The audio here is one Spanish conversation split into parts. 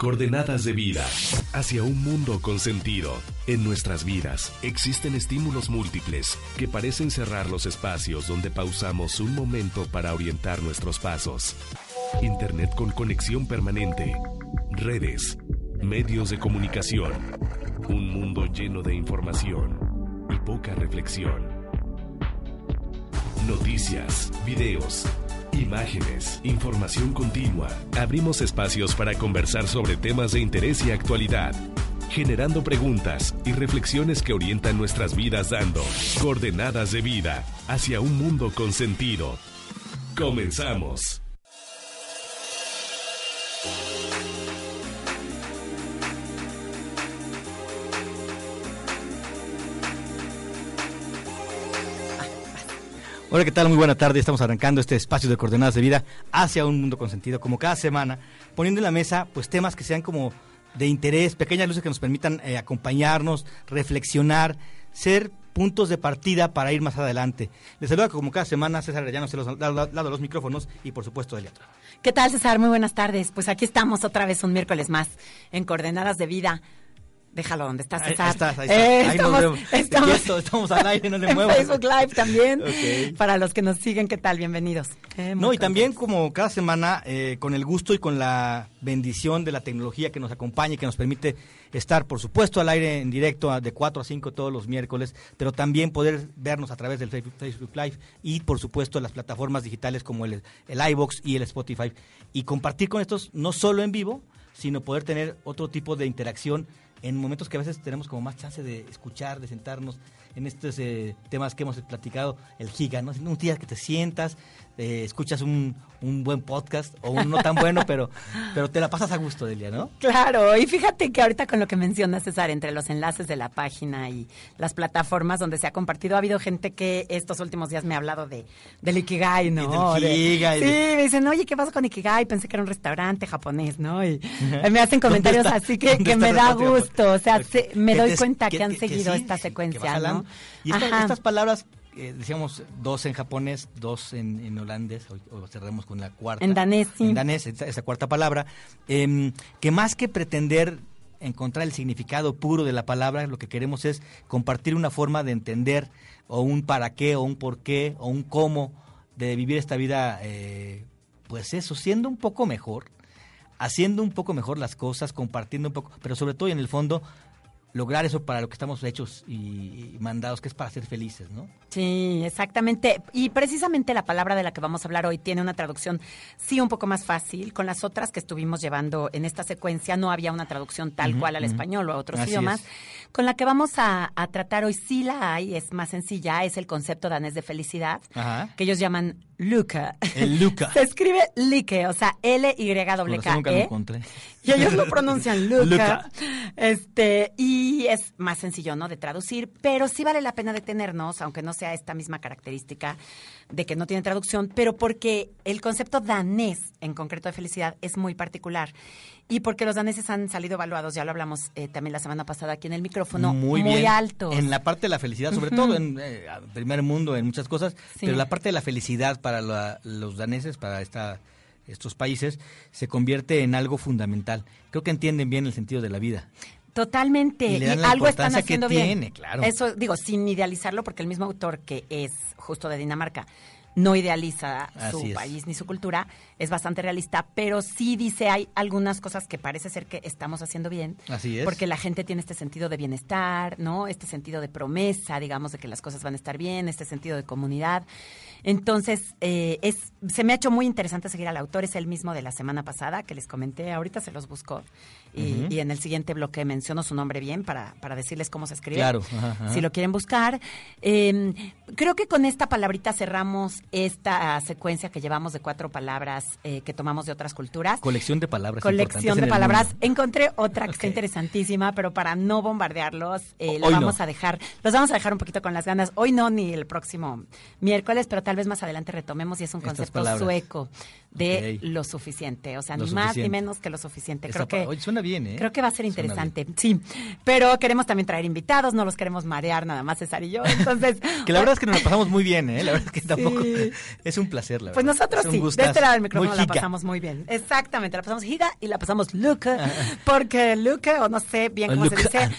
Coordenadas de vida hacia un mundo con sentido. En nuestras vidas existen estímulos múltiples que parecen cerrar los espacios donde pausamos un momento para orientar nuestros pasos. Internet con conexión permanente, redes, medios de comunicación, un mundo lleno de información y poca reflexión. Noticias, videos Imágenes, información continua. Abrimos espacios para conversar sobre temas de interés y actualidad, generando preguntas y reflexiones que orientan nuestras vidas dando coordenadas de vida hacia un mundo con sentido. Comenzamos. Hola, ¿qué tal? Muy buena tarde. Estamos arrancando este espacio de coordenadas de vida hacia un mundo con sentido, como cada semana, poniendo en la mesa pues temas que sean como de interés, pequeñas luces que nos permitan eh, acompañarnos, reflexionar, ser puntos de partida para ir más adelante. Les saluda como cada semana César Arellano, se los al lado los micrófonos y por supuesto Delia. ¿Qué tal César? Muy buenas tardes. Pues aquí estamos otra vez un miércoles más en Coordenadas de Vida. Déjalo donde estás, César. Ahí, estás, ahí, estás. Eh, ahí estamos, nos vemos. Estamos, Quieto, estamos al aire, no le en muevas. Facebook Live también. Para los que nos siguen, ¿qué tal? Bienvenidos. Eh, No, y también como cada semana, eh, con el gusto y con la bendición de la tecnología que nos acompaña y que nos permite estar, por supuesto, al aire en directo a- de 4 a 5 todos los miércoles, pero también poder vernos a través del Facebook, Facebook Live y, por supuesto, las plataformas digitales como el, el iBox y el Spotify. Y compartir con estos no solo en vivo, sino poder tener otro tipo de interacción en momentos que a veces tenemos como más chance de escuchar, de sentarnos en estos eh, temas que hemos platicado, el giga, ¿no? Un día que te sientas, eh, escuchas un, un buen podcast o un no tan bueno, pero, pero te la pasas a gusto, Delia, ¿no? Claro, y fíjate que ahorita con lo que menciona César, entre los enlaces de la página y las plataformas donde se ha compartido, ha habido gente que estos últimos días me ha hablado de del Ikigai, ¿no? Y del De- Ikigai, Sí, me dicen, oye, ¿qué pasa con Ikigai? Pensé que era un restaurante japonés, ¿no? Y me hacen comentarios está? así que, ¿Dónde que me da gusto, o sea, se- me doy te- cuenta que, han que seguido sí, esta secuencia. ¿no? Y esta- estas palabras, eh, decíamos dos en japonés, dos en, en holandés, hoy, hoy cerramos con la cuarta. En danés, sí. En danés, esa, esa cuarta palabra, em, que más que pretender encontrar el significado puro de la palabra, lo que queremos es compartir una forma de entender o un para qué o un por qué o un cómo de vivir esta vida, eh, pues eso, siendo un poco mejor, haciendo un poco mejor las cosas, compartiendo un poco, pero sobre todo en el fondo lograr eso para lo que estamos hechos y, mandados, que es para ser felices, ¿no? Sí, exactamente. Y precisamente la palabra de la que vamos a hablar hoy tiene una traducción, sí, un poco más fácil. Con las otras que estuvimos llevando en esta secuencia no había una traducción tal cual al español o a otros Así idiomas. es. Con la que vamos a, a tratar hoy sí la hay, es más sencilla, es el concepto danés de felicidad, Ajá. que ellos llaman Luca. El Luca. Se escribe Like, o sea, Por razón L-Y-K-E. nunca lo encontré. Y ellos lo pronuncian Luca. Luca. Este, y es más sencillo, ¿no? De traducir, pero sí vale la pena detenernos, aunque no sea esta misma característica de que no tiene traducción, pero porque el concepto danés, en concreto de felicidad, es muy particular. Y porque los daneses han salido evaluados, ya lo hablamos eh, también la semana pasada aquí en el micrófono, muy, bien. altos. En la parte de la felicidad, sobre todo en eh, primer mundo, en muchas cosas, Sí. pero la parte de la felicidad para la- los daneses, para esta, estos países, se convierte en algo fundamental. Creo que entienden bien el sentido de la vida. Totalmente. Y Y, le dan la algo están importancia que haciendo bien. tiene, claro. Eso, digo, sin idealizarlo, porque el mismo autor que es justo de Dinamarca no idealiza Así su es. país ni su cultura, es bastante realista, pero sí dice hay algunas cosas que parece ser que estamos haciendo bien. Así es. Porque la gente tiene este sentido de bienestar, ¿no? Este sentido de promesa, digamos, de que las cosas van a estar bien, este sentido de comunidad. Entonces, eh, es, se me ha hecho muy interesante seguir al autor, es el mismo de la semana pasada que les comenté, ahorita se los busco. Y, y en el siguiente bloque menciono su nombre bien para, para decirles cómo se escribe. Claro, ajá, ajá. Si lo quieren buscar. Eh, creo que con esta palabrita cerramos esta secuencia que llevamos de cuatro palabras eh, que tomamos de otras culturas. Colección de palabras. Colección de palabras. Encontré otra que está interesantísima, pero para no bombardearlos, eh, lo no. vamos a dejar, los vamos a dejar un poquito con las ganas. Hoy no, ni el próximo miércoles, pero tal vez más adelante retomemos y es un Estas concepto palabras. sueco de lo suficiente. O sea, Lo ni más ni menos que lo suficiente. Esa Creo que, pa- oye, suena bien, ¿eh? creo que va a ser interesante. Sí, pero queremos también traer invitados, no los queremos marear nada más César y yo. Entonces, Que la verdad es que nos la pasamos muy bien, ¿eh? La verdad es que tampoco. Sí. Es un placer, la Pues verdad. nosotros Es un sí, de gustazo. este lado del micrófono la pasamos muy bien. Exactamente, la pasamos giga y la pasamos luke, porque luke, o no sé bien cómo se dice. ah.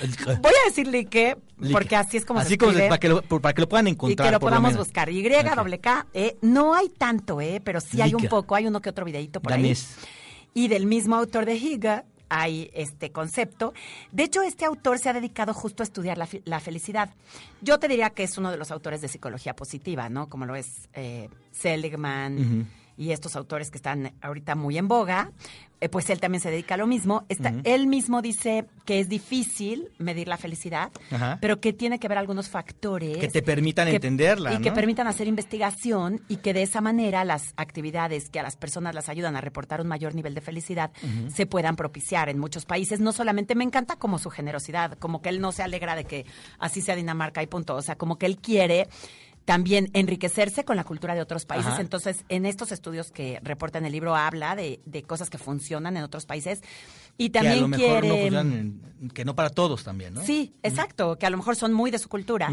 Voy a decir like, Porque así es como Así se como escribe. para, que lo, para que lo puedan y encontrar. que lo podamos buscar. Y, Ok. doble K, eh, no hay tanto, eh, pero sí hay un poco, hay uno que otro videito por Danés. ahí. Y del mismo autor de Higa hay este concepto. De hecho, este autor se ha dedicado justo a estudiar la, felicidad. Yo te diría que es uno de los autores de psicología positiva, ¿no? Como lo es eh, Seligman y estos autores que están ahorita muy en boga. eh, pues él también se dedica a lo mismo. Está- Él mismo dice que es difícil medir la felicidad, pero que tiene que ver algunos factores Que te permitan que- entenderla, y que permitan hacer investigación y que de esa manera las actividades que a las personas las ayudan a reportar un mayor nivel de felicidad se puedan propiciar en muchos países. No solamente me encanta como su generosidad, como que él no se alegra de que así sea Dinamarca y punto. O sea, como que él quiere también enriquecerse con la cultura de otros países. Ajá. Entonces, en estos estudios que reporta en el libro, habla de, de cosas que funcionan en otros países y que a también lo mejor no quiere... funcionan en- que no para todos también, ¿no? Sí, exacto, que a lo mejor son muy de su cultura,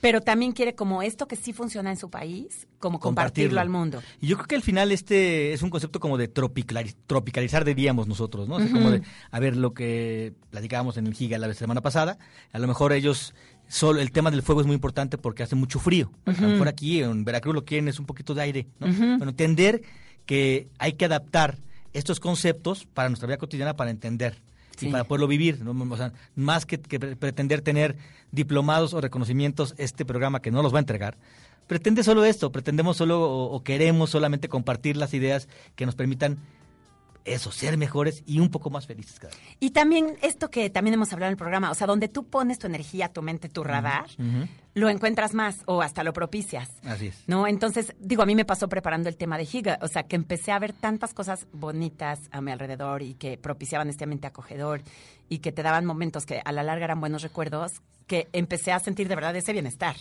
pero también quiere como esto que sí funciona en su país, como compartirlo, al mundo. Y yo creo que al final este es un concepto como de tropicali- tropicalizar, diríamos nosotros, ¿no? O sea, como de, a ver, lo que platicábamos en el Giga la semana pasada, a lo mejor ellos, solo el tema del fuego es muy importante porque hace mucho frío. A lo mejor aquí en Veracruz lo quieren es un poquito de aire, ¿no? Bueno, entender que hay que adaptar estos conceptos para nuestra vida cotidiana para entender Sí. y para poderlo vivir, ¿no? O sea, más que, que pre- pretender tener diplomados o reconocimientos, este programa que no los va a entregar, pretende solo esto, pretendemos solo o, o queremos solamente compartir las ideas que nos permitan eso, ser mejores y un poco más felices cada día. Y también esto que también hemos hablado en el programa, o sea, donde tú pones tu energía, tu mente, tu radar, lo encuentras más o hasta lo propicias. Así es. ¿No? Entonces, digo, a mí me pasó preparando el tema de Higa, o sea, que empecé a ver tantas cosas bonitas a mi alrededor y que propiciaban este ambiente acogedor y que te daban momentos que a la larga eran buenos recuerdos, que empecé a sentir de verdad ese bienestar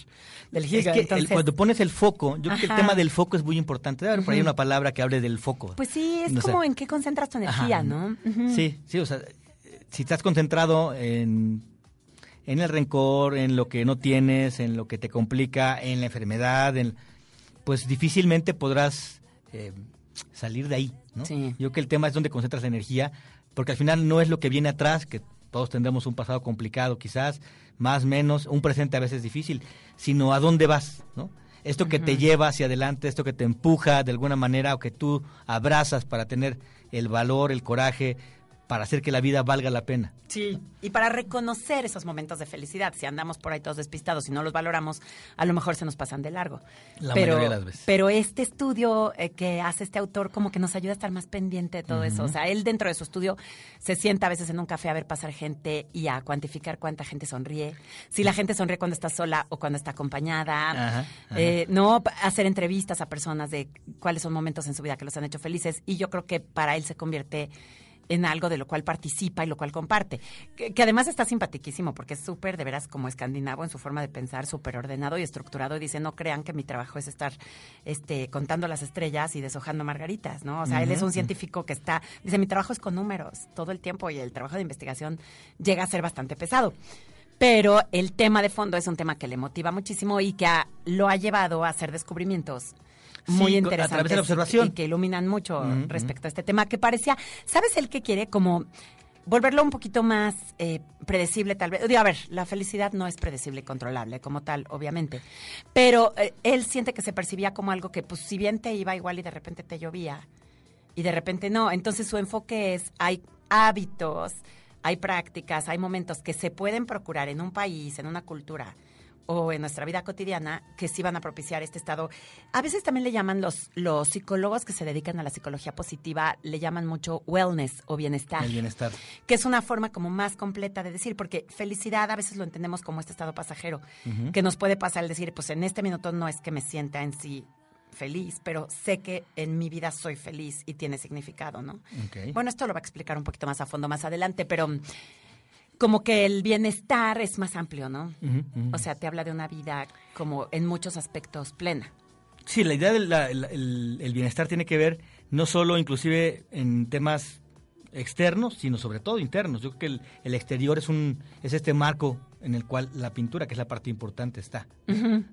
del Es el- Entonces, cuando pones el foco, yo creo que el tema del foco es muy importante. Debe haber por ahí una palabra que hable del foco. pues sí, es como en qué concentras tu energía, Ajá. ¿no? Sí, sí, o sea, si estás concentrado en, en el rencor, en lo que no tienes, en lo que te complica, en la enfermedad, en, pues difícilmente podrás eh, salir de ahí, ¿no? Sí. Yo creo que el tema es donde concentras la energía, porque al final no es lo que viene atrás, que todos tendremos un pasado complicado quizás, más, menos, un presente a veces difícil, sino a dónde vas, ¿no? Esto que te lleva hacia adelante, esto que te empuja de alguna manera o que tú abrazas para tener el valor, el coraje, para hacer que la vida valga la pena. Sí, y para reconocer esos momentos de felicidad, si andamos por ahí todos despistados y no los valoramos, a lo mejor se nos pasan de largo. La pero, mayoría de las veces. Pero este estudio eh, que hace este autor como que nos ayuda a estar más pendiente de todo eso. O sea, él dentro de su estudio se sienta a veces en un café a ver pasar gente y a cuantificar cuánta gente sonríe. Si la gente sonríe cuando está sola o cuando está acompañada. Ajá, ajá. Eh, no hacer entrevistas a personas de cuáles son momentos en su vida que los han hecho felices. Y yo creo que para él se convierte en algo de lo cual participa y lo cual comparte. Que, que además está simpatiquísimo porque es súper, de veras, como escandinavo en su forma de pensar, súper ordenado y estructurado. Y dice, no crean que mi trabajo es estar este, contando las estrellas y deshojando margaritas, ¿no? O sea, él es un científico que está, dice, mi trabajo es con números todo el tiempo y el trabajo de investigación llega a ser bastante pesado. Pero el tema de fondo es un tema que le motiva muchísimo y que lo ha llevado a hacer descubrimientos muy Sí, co- a interesantes través de la observación. y que iluminan mucho respecto a este tema que parecía, ¿sabes el que quiere como volverlo un poquito más eh, predecible tal vez? Digo, a ver, la felicidad no es predecible y controlable como tal, obviamente, pero eh, él siente que se percibía como algo que pues si bien te iba igual y de repente te llovía y de repente no, entonces su enfoque es hay hábitos, hay prácticas, hay momentos que se pueden procurar en un país, en una cultura o en nuestra vida cotidiana que sí van a propiciar este estado. A veces también le llaman los, los psicólogos que se dedican a la psicología positiva, le llaman mucho wellness o bienestar. El bienestar. Que es una forma como más completa de decir, porque felicidad a veces lo entendemos como este estado pasajero, que nos puede pasar el decir, pues en este minuto no es que me sienta en sí feliz, pero sé que en mi vida soy feliz y tiene significado, ¿no? Bueno, esto lo va a explicar un poquito más a fondo más adelante, pero como que el bienestar es más amplio, ¿no? O sea, te habla de una vida como en muchos aspectos plena. Sí, la idea del bienestar tiene que ver no solo inclusive en temas externos, sino sobre todo internos. Yo creo que el, el exterior es un es este marco en el cual la pintura, que es la parte importante, está.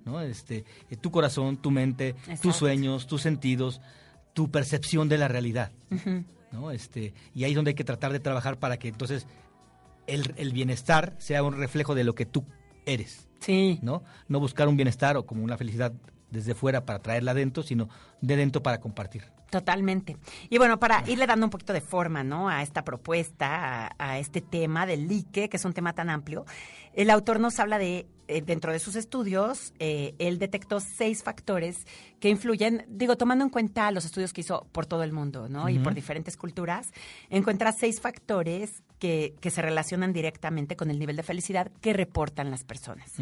¿no? Este, eh, tu corazón, tu mente, Exacto. tus sueños, tus sentidos, tu percepción de la realidad. ¿no? Este, y ahí es donde hay que tratar de trabajar para que entonces el, el bienestar sea un reflejo de lo que tú eres. Sí. ¿no? No buscar un bienestar o como una felicidad desde fuera para traerla adentro, sino de dentro para compartir. Totalmente. Y bueno, para irle dando un poquito de forma, ¿no? A esta propuesta, a, a este tema del like, que es un tema tan amplio, el autor nos habla de, eh, dentro de sus estudios, eh, él detectó seis factores que influyen, digo, tomando en cuenta los estudios que hizo por todo el mundo, ¿no? Y por diferentes culturas, encuentra seis factores que, que se relacionan directamente con el nivel de felicidad que reportan las personas,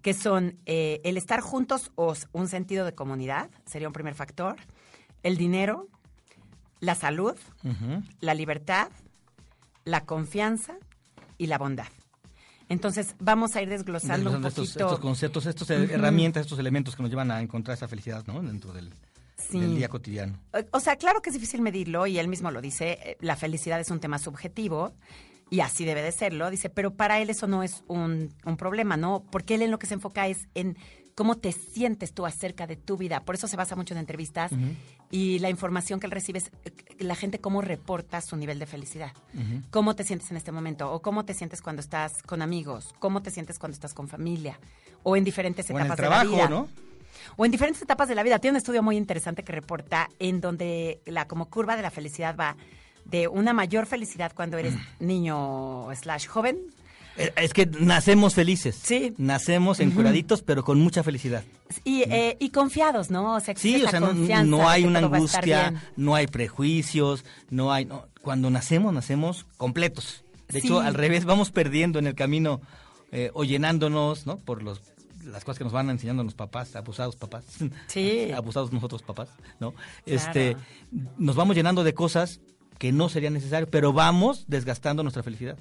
que son eh, el estar juntos o un sentido de comunidad, sería un primer factor, el dinero, la salud, la libertad, la confianza y la bondad. Entonces, vamos a ir desglosando estos, poquito. estos conceptos, estas herramientas, estos elementos que nos llevan a encontrar esa felicidad ¿no? dentro del, Sí. del día cotidiano. O sea, claro que es difícil medirlo y él mismo lo dice, eh, la felicidad es un tema subjetivo y así debe de serlo, dice, pero para él eso no es un, un problema, ¿no? Porque él en lo que se enfoca es en cómo te sientes tú acerca de tu vida. Por eso se basa mucho en entrevistas y la información que él recibe es eh, la gente cómo reporta su nivel de felicidad. Cómo te sientes en este momento o cómo te sientes cuando estás con amigos, cómo te sientes cuando estás con familia o en diferentes O en el etapas trabajo, de la vida. ¿no? O en diferentes etapas de la vida. Tiene un estudio muy interesante que reporta en donde la como curva de la felicidad va de una mayor felicidad cuando eres Mm. niño slash joven. Eh, Es que nacemos felices. Sí. Nacemos encuraditos, pero con mucha felicidad. Y, eh, y confiados, ¿no? O sea, Sí, o sea, no, no hay una angustia, no hay prejuicios, no hay... no, cuando nacemos, nacemos completos. De Sí. hecho, al revés, vamos perdiendo en el camino eh, o llenándonos, ¿no? Por los las cosas que nos van enseñando los papás, abusados papás. Sí. abusados nosotros papás, ¿no? Este, nos vamos llenando de cosas que no serían necesarias, pero vamos desgastando nuestra felicidad.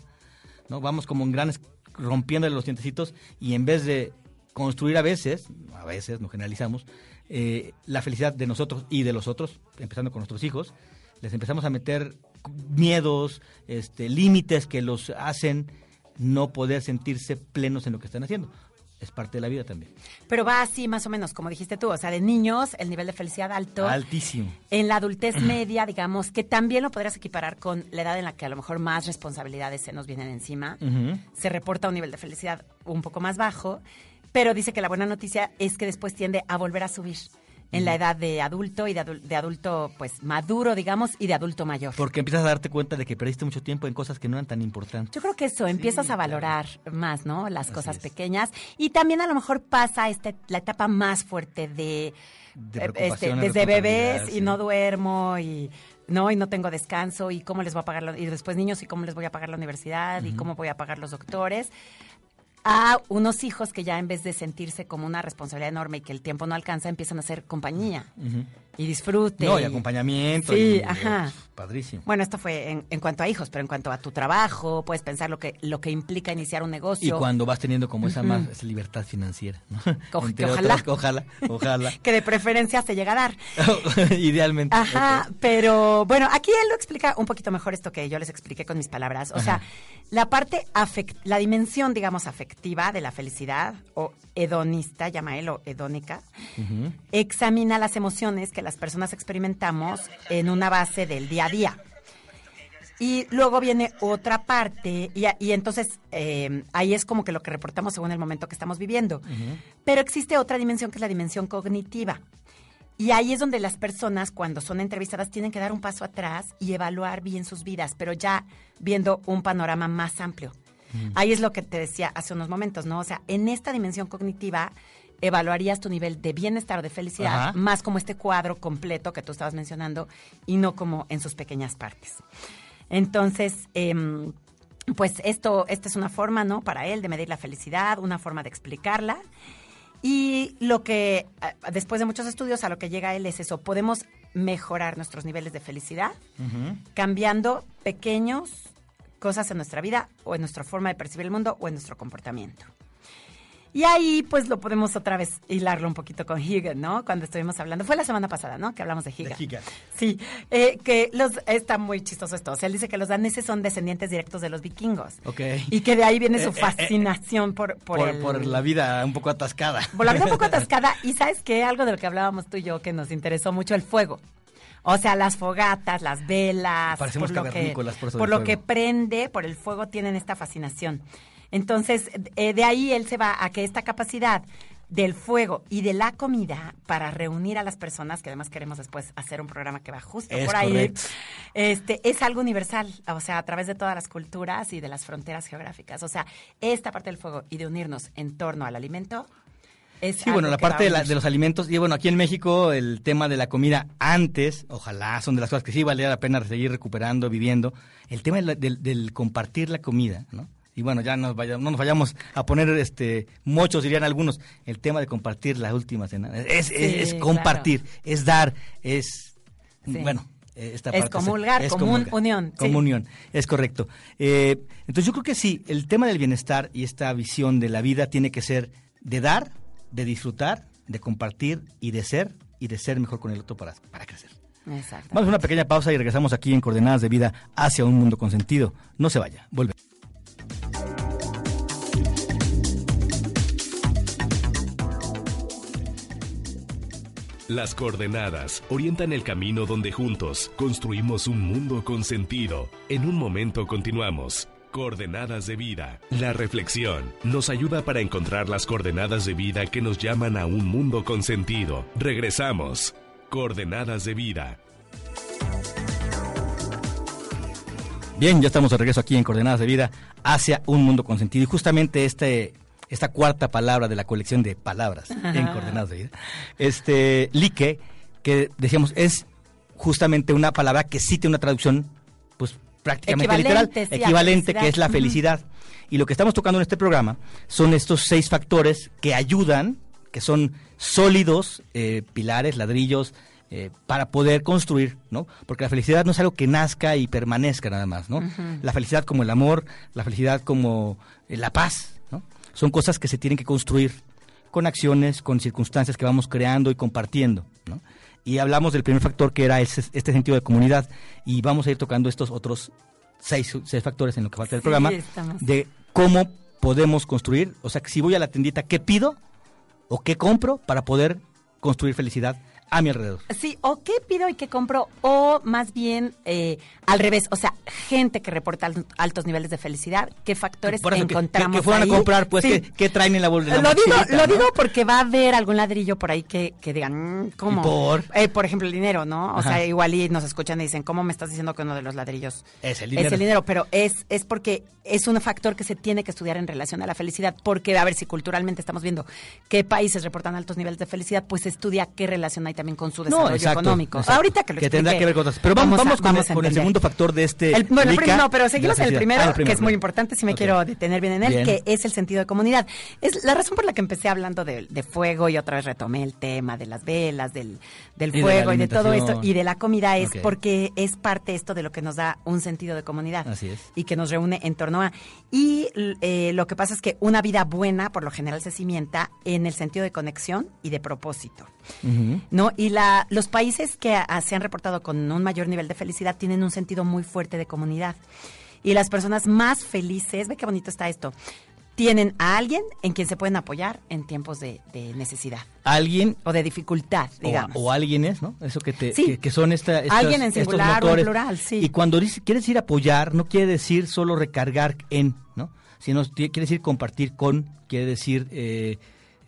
¿No? Vamos como en grandes rompiéndole los dientecitos y en vez de construir a veces, a veces, no generalizamos, eh, la felicidad de nosotros y de los otros, empezando con nuestros hijos, les empezamos a meter miedos, este, límites que los hacen no poder sentirse plenos en lo que están haciendo. Es parte de la vida también. Pero va así más o menos, como dijiste tú. O sea, de niños, el nivel de felicidad alto. Altísimo. En la adultez media, digamos, que también lo podrías equiparar con la edad en la que a lo mejor más responsabilidades se nos vienen encima. Se reporta un nivel de felicidad un poco más bajo, pero dice que la buena noticia es que después tiende a volver a subir en la edad de adulto y de, adul- de adulto, pues, maduro, digamos, y de adulto mayor. Porque empiezas a darte cuenta de que perdiste mucho tiempo en cosas que no eran tan importantes. Yo creo que eso, empiezas a valorar más, ¿no? Las Así cosas es. pequeñas. Y también a lo mejor pasa este, la etapa más fuerte de, De eh, este, desde bebés y sí. no duermo y no y no tengo descanso y cómo les voy a pagar la- y después niños y cómo les voy a pagar la universidad y cómo voy a pagar los doctores a unos hijos que ya en vez de sentirse como una responsabilidad enorme y que el tiempo no alcanza empiezan a hacer compañía y disfrute No, y y- acompañamiento. Sí, y, ajá. uf, padrísimo. bueno, esto fue en, en cuanto a hijos, pero en cuanto a tu trabajo, puedes pensar lo que lo que implica iniciar un Y negocio. cuando vas teniendo como esa más esa libertad financiera, ¿no? Co- que ojalá. otras, ojalá, ojalá. que de preferencia se llega a dar. Idealmente. Ajá, pero bueno, aquí él lo explica un poquito mejor esto que yo les expliqué con mis palabras. O sea, la parte afect la dimensión, digamos, afectiva de la felicidad, o hedonista, llama él, o hedónica, examina las emociones que las personas experimentamos en una base del día a día. Y luego viene otra parte, y, entonces eh, ahí es como que lo que reportamos según el momento que estamos viviendo. Pero existe otra dimensión que es la dimensión cognitiva. Y ahí es donde las personas, cuando son entrevistadas, tienen que dar un paso atrás y evaluar bien sus vidas, pero ya viendo un panorama más amplio. Ahí es lo que te decía hace unos momentos, ¿no? O sea, en esta dimensión cognitiva evaluarías tu nivel de bienestar o de felicidad Ajá. más como este cuadro completo que tú estabas mencionando y no como en sus pequeñas partes. Entonces, em, pues esto, esta es una forma, ¿no? Para él de medir la felicidad, una forma de explicarla. Y lo que, eh, después de muchos estudios, a lo que llega él es eso, podemos mejorar nuestros niveles de felicidad cambiando pequeños cosas en nuestra vida o en nuestra forma de percibir el mundo o en nuestro comportamiento. Y ahí, pues, lo podemos otra vez hilarlo un poquito con Higgin, ¿no? Cuando estuvimos hablando, fue la semana pasada, ¿no? Que hablamos de Higgin. De. Sí, eh, que los, está muy chistoso esto. O sea, él dice que los daneses son descendientes directos de los vikingos. Ok. Y que de ahí viene su Eh, eh, eh, fascinación por, por, Por, el- por la vida un poco atascada. por la vida un poco atascada. Y sabes qué, algo de lo que hablábamos tú y yo que nos interesó mucho, el fuego. O sea, las fogatas, las velas, Parecemos por lo que, por eso por del lo que prende, por el fuego, tienen esta fascinación. Entonces, eh, de ahí él se va a que esta capacidad del fuego y de la comida para reunir a las personas, que además queremos después hacer un programa que va justo Es por ahí, correcto. este, es algo universal, o sea, a través de todas las culturas y de las fronteras geográficas. O sea, esta parte del fuego y de unirnos en torno al alimento es Sí, bueno, la parte de, la- de los alimentos, y bueno, aquí en México el tema de la comida antes, ojalá, son de las cosas que sí valdría la pena seguir recuperando, viviendo. El tema de la- del, del compartir la comida, ¿no? Y bueno, ya nos no nos vayamos a poner este muchos dirían algunos, el tema de compartir la última cena. Es, es, es compartir, es dar, es, Sí. bueno, esta Es parte comulgar, común, unión, sí. Comunión, es correcto. Eh, entonces yo creo que sí, el tema del bienestar y esta visión de la vida tiene que ser de dar, de disfrutar, de compartir y de ser y de ser mejor con el otro para, para crecer. Exacto. Vamos a una pequeña pausa y regresamos aquí en Coordenadas de Vida hacia un mundo con sentido. No se vaya, vuelve. Las coordenadas orientan el camino donde juntos construimos un mundo con sentido. En un momento continuamos. Coordenadas de vida. La reflexión nos ayuda para encontrar las coordenadas de vida que nos llaman a un mundo con sentido. Regresamos. Coordenadas de vida. Bien, ya estamos de regreso aquí en Coordenadas de Vida hacia un mundo con sentido. Y justamente este, esta cuarta palabra de la colección de palabras en Coordenadas de Vida, este like, que decíamos es justamente una palabra que sí tiene una traducción, pues prácticamente literal, sí, equivalente, que es la felicidad. Y lo que estamos tocando en este programa son estos seis factores que ayudan, que son sólidos, eh, pilares, ladrillos, eh, para poder construir, ¿no? Porque la felicidad no es algo que nazca y permanezca nada más, ¿no? La felicidad como el amor, la felicidad como eh, la paz. Son cosas que se tienen que construir con acciones, con circunstancias que vamos creando y compartiendo, ¿no? Y hablamos del primer factor que era ese- este sentido de comunidad y vamos a ir tocando estos otros seis, seis factores en lo que falta del Sí, programa estamos. de cómo podemos construir, o sea, que si voy a la tiendita, ¿qué pido o qué compro para poder construir felicidad a mi alrededor? Sí, o qué pido y qué compro, o más bien eh, al revés, o sea, gente que reporta al- altos niveles de felicidad, qué factores Por eso, encontramos que, que fueran ahí? a comprar, pues, Sí. ¿qué, qué traen en la bolsa? Lo digo, lo digo porque va a haber algún ladrillo por ahí que, que digan, mm, ¿cómo? ¿Y por? Eh, por ejemplo, el dinero, ¿no? O Ajá. sea, igual y nos escuchan y dicen, ¿cómo me estás diciendo que uno de los ladrillos Es el dinero. Es el dinero, pero es, es porque es un factor que se tiene que estudiar en relación a la felicidad, porque, a ver, si culturalmente estamos viendo qué países reportan altos niveles de felicidad, pues estudia qué relación hay también con su desarrollo exacto, económico. exacto. Ahorita que lo tendrá explique, que ver con otras. Pero vamos, vamos, a- con, el, con segundo factor de este. El- bueno, el Lica prim- no, pero seguimos en el primero, Ah, el que primero, es muy primero. importante, si me quiero detener bien en él, Bien. que es el sentido de comunidad. Es la razón por la que empecé hablando de, de fuego y otra vez retomé el tema de las velas, del, del Y de la fuego y de todo esto, y de la comida, es porque es parte esto de lo que nos da un sentido de comunidad. Así es. Y que nos reúne en torno a. Y eh, lo que pasa es que una vida buena, por lo general, se cimienta en el sentido de conexión y de propósito. ¿no? Y la, los países que se han reportado con un mayor nivel de felicidad tienen un sentido muy fuerte de comunidad. Y las personas más felices, ve qué bonito está esto, tienen a alguien en quien se pueden apoyar en tiempos de, de necesidad Alguien o de dificultad, o, digamos. o alguienes, ¿no? Eso que te Sí. que, que son esta, estas- Alguien en singular o en plural, sí. Y cuando quieres decir apoyar, no quiere decir solo recargar en, ¿no? Sino quiere decir compartir con, quiere decir eh,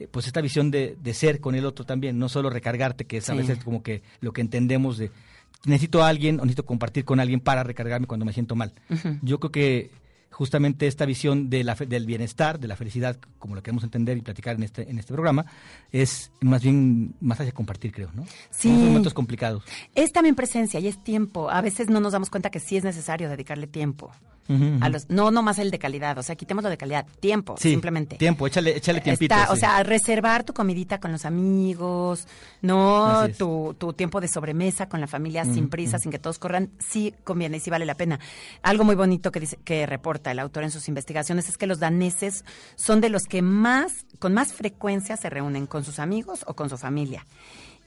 pues esta visión de, de ser con el otro también, no solo recargarte, que es a veces como que lo que entendemos de necesito a alguien o necesito compartir con alguien para recargarme cuando me siento mal. Yo creo que justamente esta visión de la, fe- del bienestar, de la felicidad, como lo queremos entender y platicar en este, en este programa, es más bien más hacia compartir, creo, ¿no? Sí. Esos momentos complicados. Es también presencia y es tiempo. A veces no nos damos cuenta que sí es necesario dedicarle tiempo. A los, no nomás el de calidad, o sea, quitemos lo de calidad, tiempo, Sí, simplemente. Tiempo, échale, échale tiempito. Está, O sea, reservar tu comidita con los amigos, no tu, tu tiempo de sobremesa con la familia sin prisa, sin que todos corran, sí conviene y sí vale la pena. Algo muy bonito que dice, que reporta el autor en sus investigaciones es que los daneses son de los que más, con más frecuencia se reúnen con sus amigos o con su familia.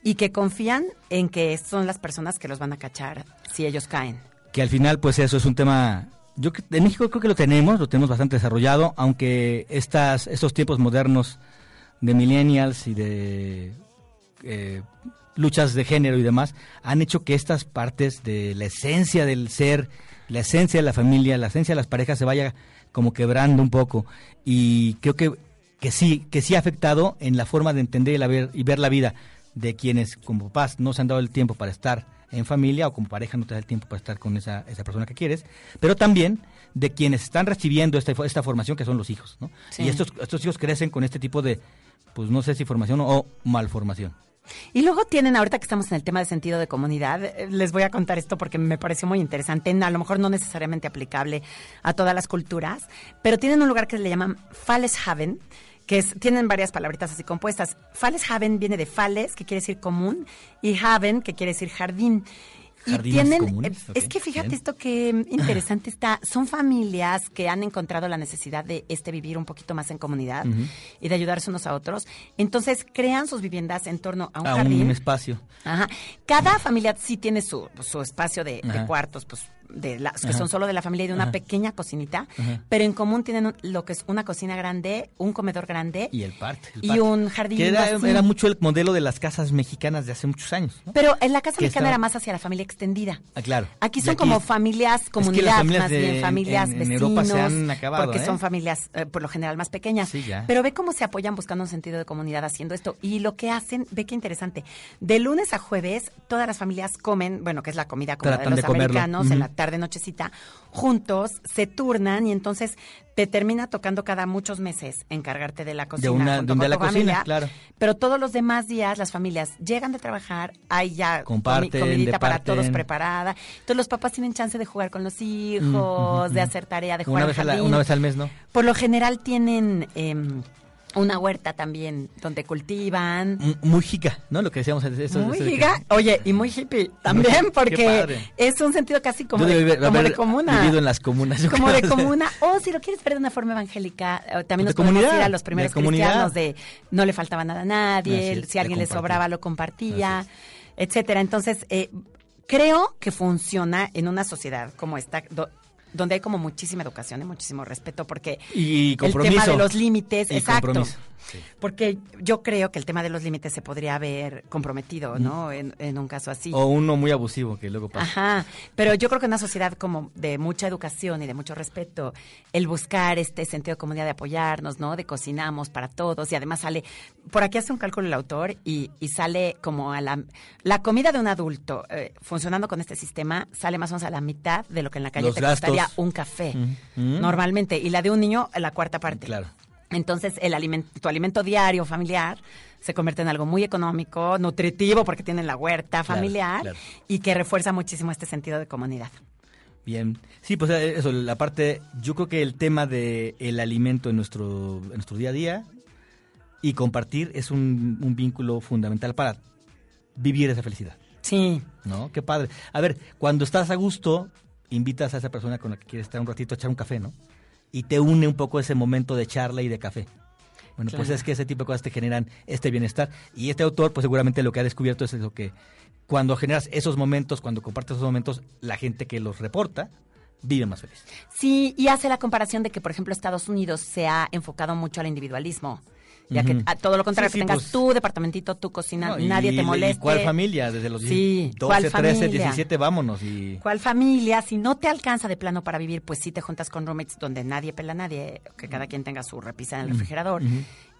Y que confían en que son las personas que los van a cachar si ellos caen. que al final pues eso es un tema yo en México creo que lo tenemos lo tenemos bastante desarrollado aunque estas estos tiempos modernos de millennials y de eh, luchas de género y demás han hecho que estas partes de la esencia del ser la esencia de la familia la esencia de las parejas se vaya como quebrando un poco. Y creo que que sí que sí ha afectado en la forma de entender y, la ver, y ver la vida de quienes como papás no se han dado el tiempo para estar en familia o como pareja no te da el tiempo para estar con esa, esa persona que quieres, pero también de quienes están recibiendo esta, esta formación que son los hijos, ¿no? Sí. Y estos, estos hijos crecen con este tipo de, pues no sé si formación o malformación. Y luego tienen, ahorita que estamos en el tema de sentido de comunidad, eh, les voy a contar esto porque me pareció muy interesante, a lo mejor no necesariamente aplicable a todas las culturas, pero tienen un lugar que le llaman Falleshaven, que es, tienen varias palabritas así compuestas. Falleshaven viene de Fales, que quiere decir común, y Haven, que quiere decir jardín. Y tienen, comunes, eh, es que fíjate bien. esto que mm, interesante está, son familias que han encontrado la necesidad de este vivir un poquito más en comunidad y de ayudarse unos a otros. Entonces crean sus viviendas en torno a un A jardín. un espacio. Ajá. Cada familia sí tiene su, su espacio de, cuartos, pues de las que Ajá. son solo de la familia y de una Ajá. pequeña cocinita, Ajá. pero en común tienen un- lo que es una cocina grande, un comedor grande Y el parte. el y patio. un jardín Que era, mucho el modelo de las casas mexicanas de hace muchos años. ¿no? Pero en la casa que mexicana estaba- era más hacia la familia extendida. Ah, claro. Aquí son aquí- como familias, comunidad, familias más de- bien familias, en- en vecinos, Europa se han acabado, porque ¿eh? son familias eh, por lo general más pequeñas. Sí, ya. Pero ve cómo se apoyan buscando un sentido de comunidad haciendo esto. Y lo que hacen, ve qué interesante. De lunes a jueves, todas las familias comen, bueno, que es la comida como de los de americanos, en la tarde nochecita, juntos, se turnan y entonces te termina tocando cada muchos meses encargarte de la cocina. una- junto de con la tu cocina, familia. claro. Pero todos los demás días las familias llegan de trabajar, hay ya Comparten, comidita para todos preparada. Entonces los papás tienen chance de jugar con los hijos, de hacer tarea, de jugar Una al vez, a la- una vez al mes, ¿no? Por lo general tienen em, una huerta también donde cultivan. M- Muy giga, ¿no? Lo que decíamos. Eso, eso Muy que- oye, y muy hippie también, porque es un sentido casi como, de, debí haber- como de haber comuna. vivido en las comunas, yo Como de comuna. O si lo quieres ver de una forma evangélica, eh, también nos podemos ir a los primeros de cristianos de no le faltaba nada a nadie, es, si a alguien le sobraba lo compartía, etcétera. Entonces, eh, creo que funciona en una sociedad como esta, do- donde hay como muchísima educación y muchísimo respeto, porque Y el tema de los límites, Y exacto. compromiso. Sí. Porque yo creo que el tema de los límites se podría haber comprometido, ¿no? En, en un caso así. O uno muy abusivo que luego pasa. Ajá, pero yo creo que en una sociedad como de mucha educación y de mucho respeto, el buscar este sentido de comunidad de apoyarnos, ¿no? De cocinamos para todos y además sale, por aquí hace un cálculo el autor y, y sale como a la, la comida de un adulto eh, funcionando con este sistema sale más o menos a la mitad de lo que en la calle Los te gastos. costaría un café, normalmente, y la de un niño la cuarta parte. Claro. Entonces, el alimento, tu alimento diario familiar se convierte en algo muy económico, nutritivo, porque tienen la huerta familiar claro. y que refuerza muchísimo este sentido de comunidad. Bien. Sí, pues eh, eso, la parte, yo creo que el tema de el alimento en nuestro, en nuestro día a día y compartir es un, un vínculo fundamental para vivir esa felicidad. Sí, ¿No? Qué padre. A ver, cuando estás a gusto, invitas a esa persona con la que quieres estar un ratito a echar un café, ¿no? Y te une un poco ese momento de charla y de café. Bueno, pues es que ese tipo de cosas te generan este bienestar. Y este autor, pues seguramente lo que ha descubierto es eso que cuando generas esos momentos, cuando compartes esos momentos, la gente que los reporta vive más feliz. sí, y hace la comparación de que, por ejemplo, Estados Unidos se ha enfocado mucho al individualismo. Ya que a todo lo contrario, Sí, sí, que tengas pues- tu departamentito, tu cocina, No, y- nadie te y moleste. ¿Cuál familia? Desde los Sí, 12, ¿cuál 13, familia? 17, vámonos. Y... ¿Cuál familia? Si no te alcanza de plano para vivir, pues sí te juntas con roommates donde nadie pela a nadie, que cada quien tenga su repisa en el refrigerador.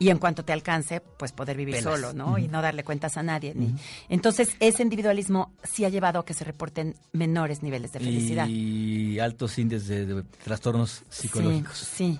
Y en cuanto te alcance, pues poder vivir Pelas. solo, ¿no? Y no darle cuentas a nadie. Entonces, ese individualismo sí ha llevado a que se reporten menores niveles de felicidad. Y altos índices de, de trastornos psicológicos. Sí, sí.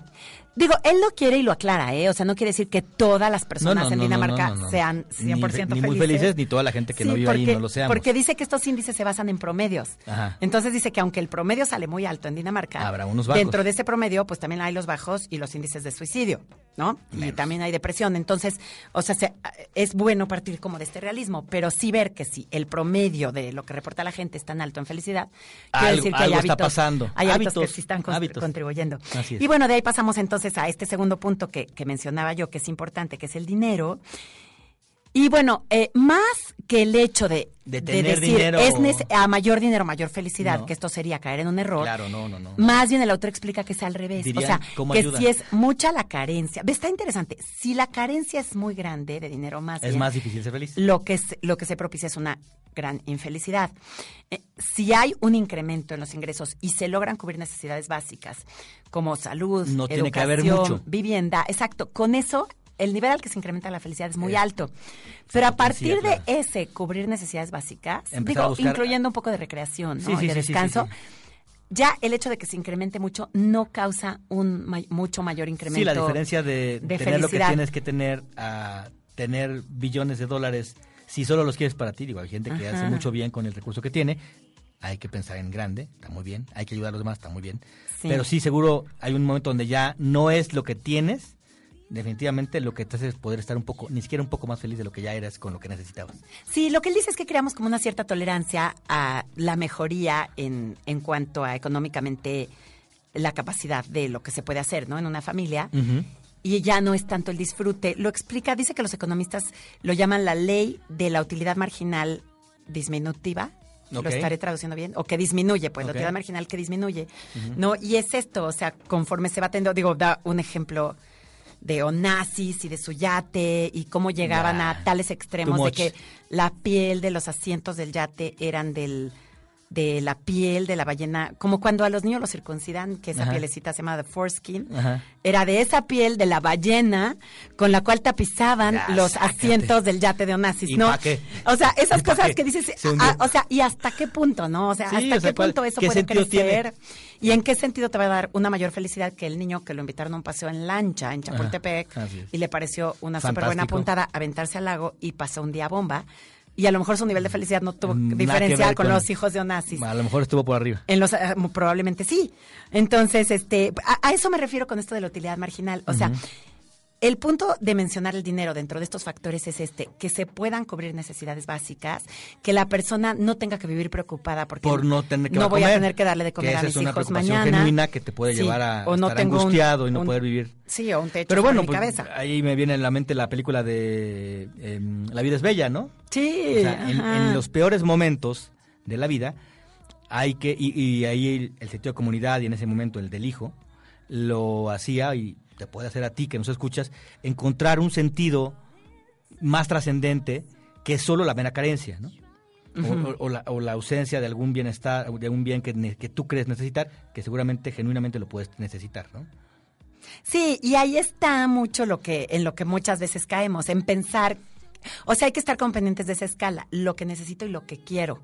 Digo, él lo quiere y lo aclara, ¿eh? O sea, no quiere decir que todas las personas en Dinamarca no, sean 100% ni, fe- felices. ni muy felices, ni toda la gente que Sí, no vive ahí no lo seamos. Porque dice que estos índices se basan en promedios. Ajá. Entonces dice que aunque el promedio sale muy alto en Dinamarca, Habrá unos bajos. dentro de ese promedio, pues también hay los bajos y los índices de suicidio, ¿no? Y también hay depresión. Entonces, o sea, se- es bueno partir como de este realismo, pero sí ver que si el promedio de lo que reporta la gente es tan alto en felicidad, quiere Algo- decir que hay algo está hábitos, pasando. hay hábitos, Hábitos, que sí están hábitos. contribuyendo. Así es. Y bueno, de ahí pasamos entonces a este segundo punto que, que mencionaba yo, que es importante, que es el dinero. Y bueno, eh, más que el hecho de, De tener decir dinero- es a mayor dinero, mayor felicidad, No. que esto sería caer en un error. Claro, no, no, no. Más bien el autor explica que es al revés. Dirían, o sea, ¿cómo que ayuda? si es mucha la carencia. Está interesante. Si la carencia es muy grande de dinero, más Es bien, más difícil ser feliz. lo que, se- lo que se propicia es una gran infelicidad. Eh, si hay un incremento en los ingresos y se logran cubrir necesidades básicas como salud, No tiene que haber educación, mucho. vivienda, exacto, con eso el nivel al que se incrementa la felicidad es muy alto. Pero a partir de ese cubrir necesidades básicas, Empezar digo, incluyendo un poco de recreación, ¿no? Sí, sí, y de descanso, sí. ya el hecho de que se incremente mucho no causa un mucho mayor incremento. Sí, la diferencia de, de tener lo que tienes que tener a tener billones de dólares, si solo los quieres para ti, digo, hay gente que Ajá. hace mucho bien con el recurso que tiene, hay que pensar en grande, está muy bien, hay que ayudar a los demás, está muy bien, Sí. pero sí seguro hay un momento donde ya no es lo que tienes, definitivamente lo que te hace es poder estar un poco, ni siquiera un poco más feliz de lo que ya eras con lo que necesitabas. Sí, lo que él dice es que creamos como una cierta tolerancia a la mejoría en, en cuanto a económicamente la capacidad de lo que se puede hacer, ¿no? En una familia. Y ya no es tanto el disfrute. Lo explica, dice que los economistas lo llaman la ley de la utilidad marginal disminutiva. Ok. Lo estaré traduciendo bien. O que disminuye, pues, la utilidad marginal que disminuye. ¿No? Y es esto, o sea, conforme se va teniendo, digo, da un ejemplo de Onassis y de su yate y cómo llegaban a tales extremos de que la piel de los asientos del yate eran del de la piel de la ballena, como cuando a los niños los circuncidan, que esa Ajá. pielecita se llama the foreskin, Ajá. era de esa piel de la ballena con la cual tapizaban Ya, los asientos del yate de Onassis, ¿Y ¿no? pa' qué? O sea, esas ¿Y pa' cosas qué? que dices, ah, o sea, ¿y hasta qué punto, no? O sea, Sí, ¿hasta o sea, qué ¿cuál- punto eso qué puede tiene? crecer? ¿Y en qué sentido te va a dar una mayor felicidad que el niño que lo invitaron a un paseo en lancha en Chapultepec y le pareció una súper buena puntada aventarse al lago y pasó un día bomba? Y a lo mejor su nivel de felicidad no tuvo Nada que diferencial ver con, con- los hijos de Onassis. A lo mejor estuvo por arriba. En los, eh, probablemente sí. Entonces, este, a, a eso me refiero con esto de la utilidad marginal. O sea, el punto de mencionar el dinero dentro de estos factores es este, que se puedan cubrir necesidades básicas, que la persona no tenga que vivir preocupada porque por no tener que no va a voy a tener que darle de comer que a esa mis es una hijos mañana. genuina que te puede Sí, llevar a o no estar tengo un- angustiado y no un- poder vivir. Sí, o un techo Pero bueno, mi pues, cabeza. ahí me viene a la mente la película de em, La vida es bella, ¿no? Sí, O sea, en, en los peores momentos de la vida hay que, y, y ahí el, el sentido de comunidad y en ese momento el del hijo, lo hacía y te puede hacer a ti que nos escuchas, encontrar un sentido más trascendente que solo la mera carencia, ¿no? O, o- o la, o la ausencia de algún bienestar, de un bien que, ne- que tú crees necesitar, que seguramente genuinamente lo puedes necesitar, ¿no? Sí, y ahí está mucho lo que, en lo que muchas veces caemos, en pensar, o sea, hay que estar con pendientes de esa escala, lo que necesito y lo que quiero.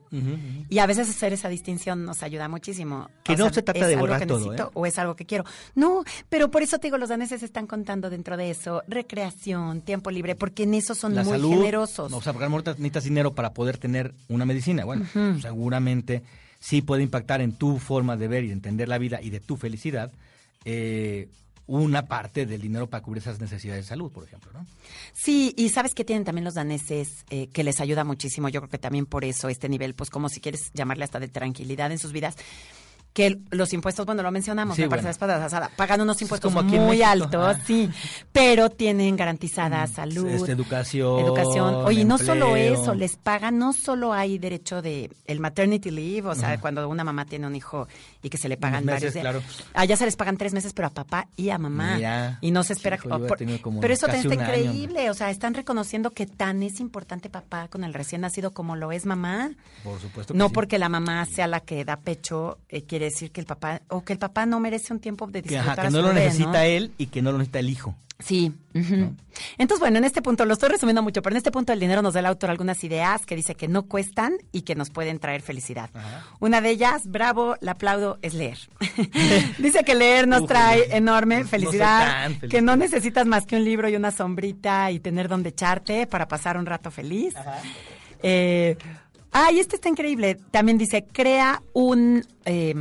Y a veces hacer esa distinción nos ayuda muchísimo. Que O no sea, se trata ¿es de algo borrar que todo, necesito ¿eh? O es algo que quiero. No, pero por eso te digo, los daneses están contando dentro de eso recreación, tiempo libre, porque en eso son la muy salud, generosos. O sea, porque necesitas dinero para poder tener una medicina. Bueno, seguramente sí puede impactar en tu forma de ver y de entender la vida y de tu felicidad eh, una parte del dinero para cubrir esas necesidades de salud, por ejemplo, ¿no? Sí, y sabes que tienen también los daneses eh, que les ayuda muchísimo. Yo creo que también por eso este nivel, pues como si quieres llamarle hasta de tranquilidad en sus vidas. Que los impuestos, bueno, lo mencionamos, Sí, me parece bueno. pasada, pagan unos impuestos como muy altos, Ah. sí, pero tienen garantizada salud, Este, educación, educación. Oye, y no solo eso, les pagan, no solo hay derecho de el maternity leave, o sea, cuando una mamá tiene un hijo y que se le pagan varios días. claro. Allá se les pagan tres meses, pero a papá y a mamá. Mira, y no se espera hijo, por- pero eso está año. increíble, o sea, están reconociendo que tan es importante papá con el recién nacido como lo es mamá. Por supuesto que No sí. porque la mamá sea la que da pecho, eh, quiere decir que el papá, o que el papá no merece un tiempo de disfrutar ajá, que a no su lo bebé, necesita ¿no? él y que no lo necesita el hijo. Sí. ujú. Entonces, bueno, en este punto, lo estoy resumiendo mucho, pero en este punto el dinero nos da el autor algunas ideas que dice que no cuestan y que nos pueden traer felicidad. Una de ellas, bravo, la aplaudo, es leer. dice que leer nos Uf, trae no enorme felicidad, tan feliz. que no necesitas más que un libro y una sombrita y tener donde echarte para pasar un rato feliz. Eh, ay, este está increíble. También dice, crea un... eh,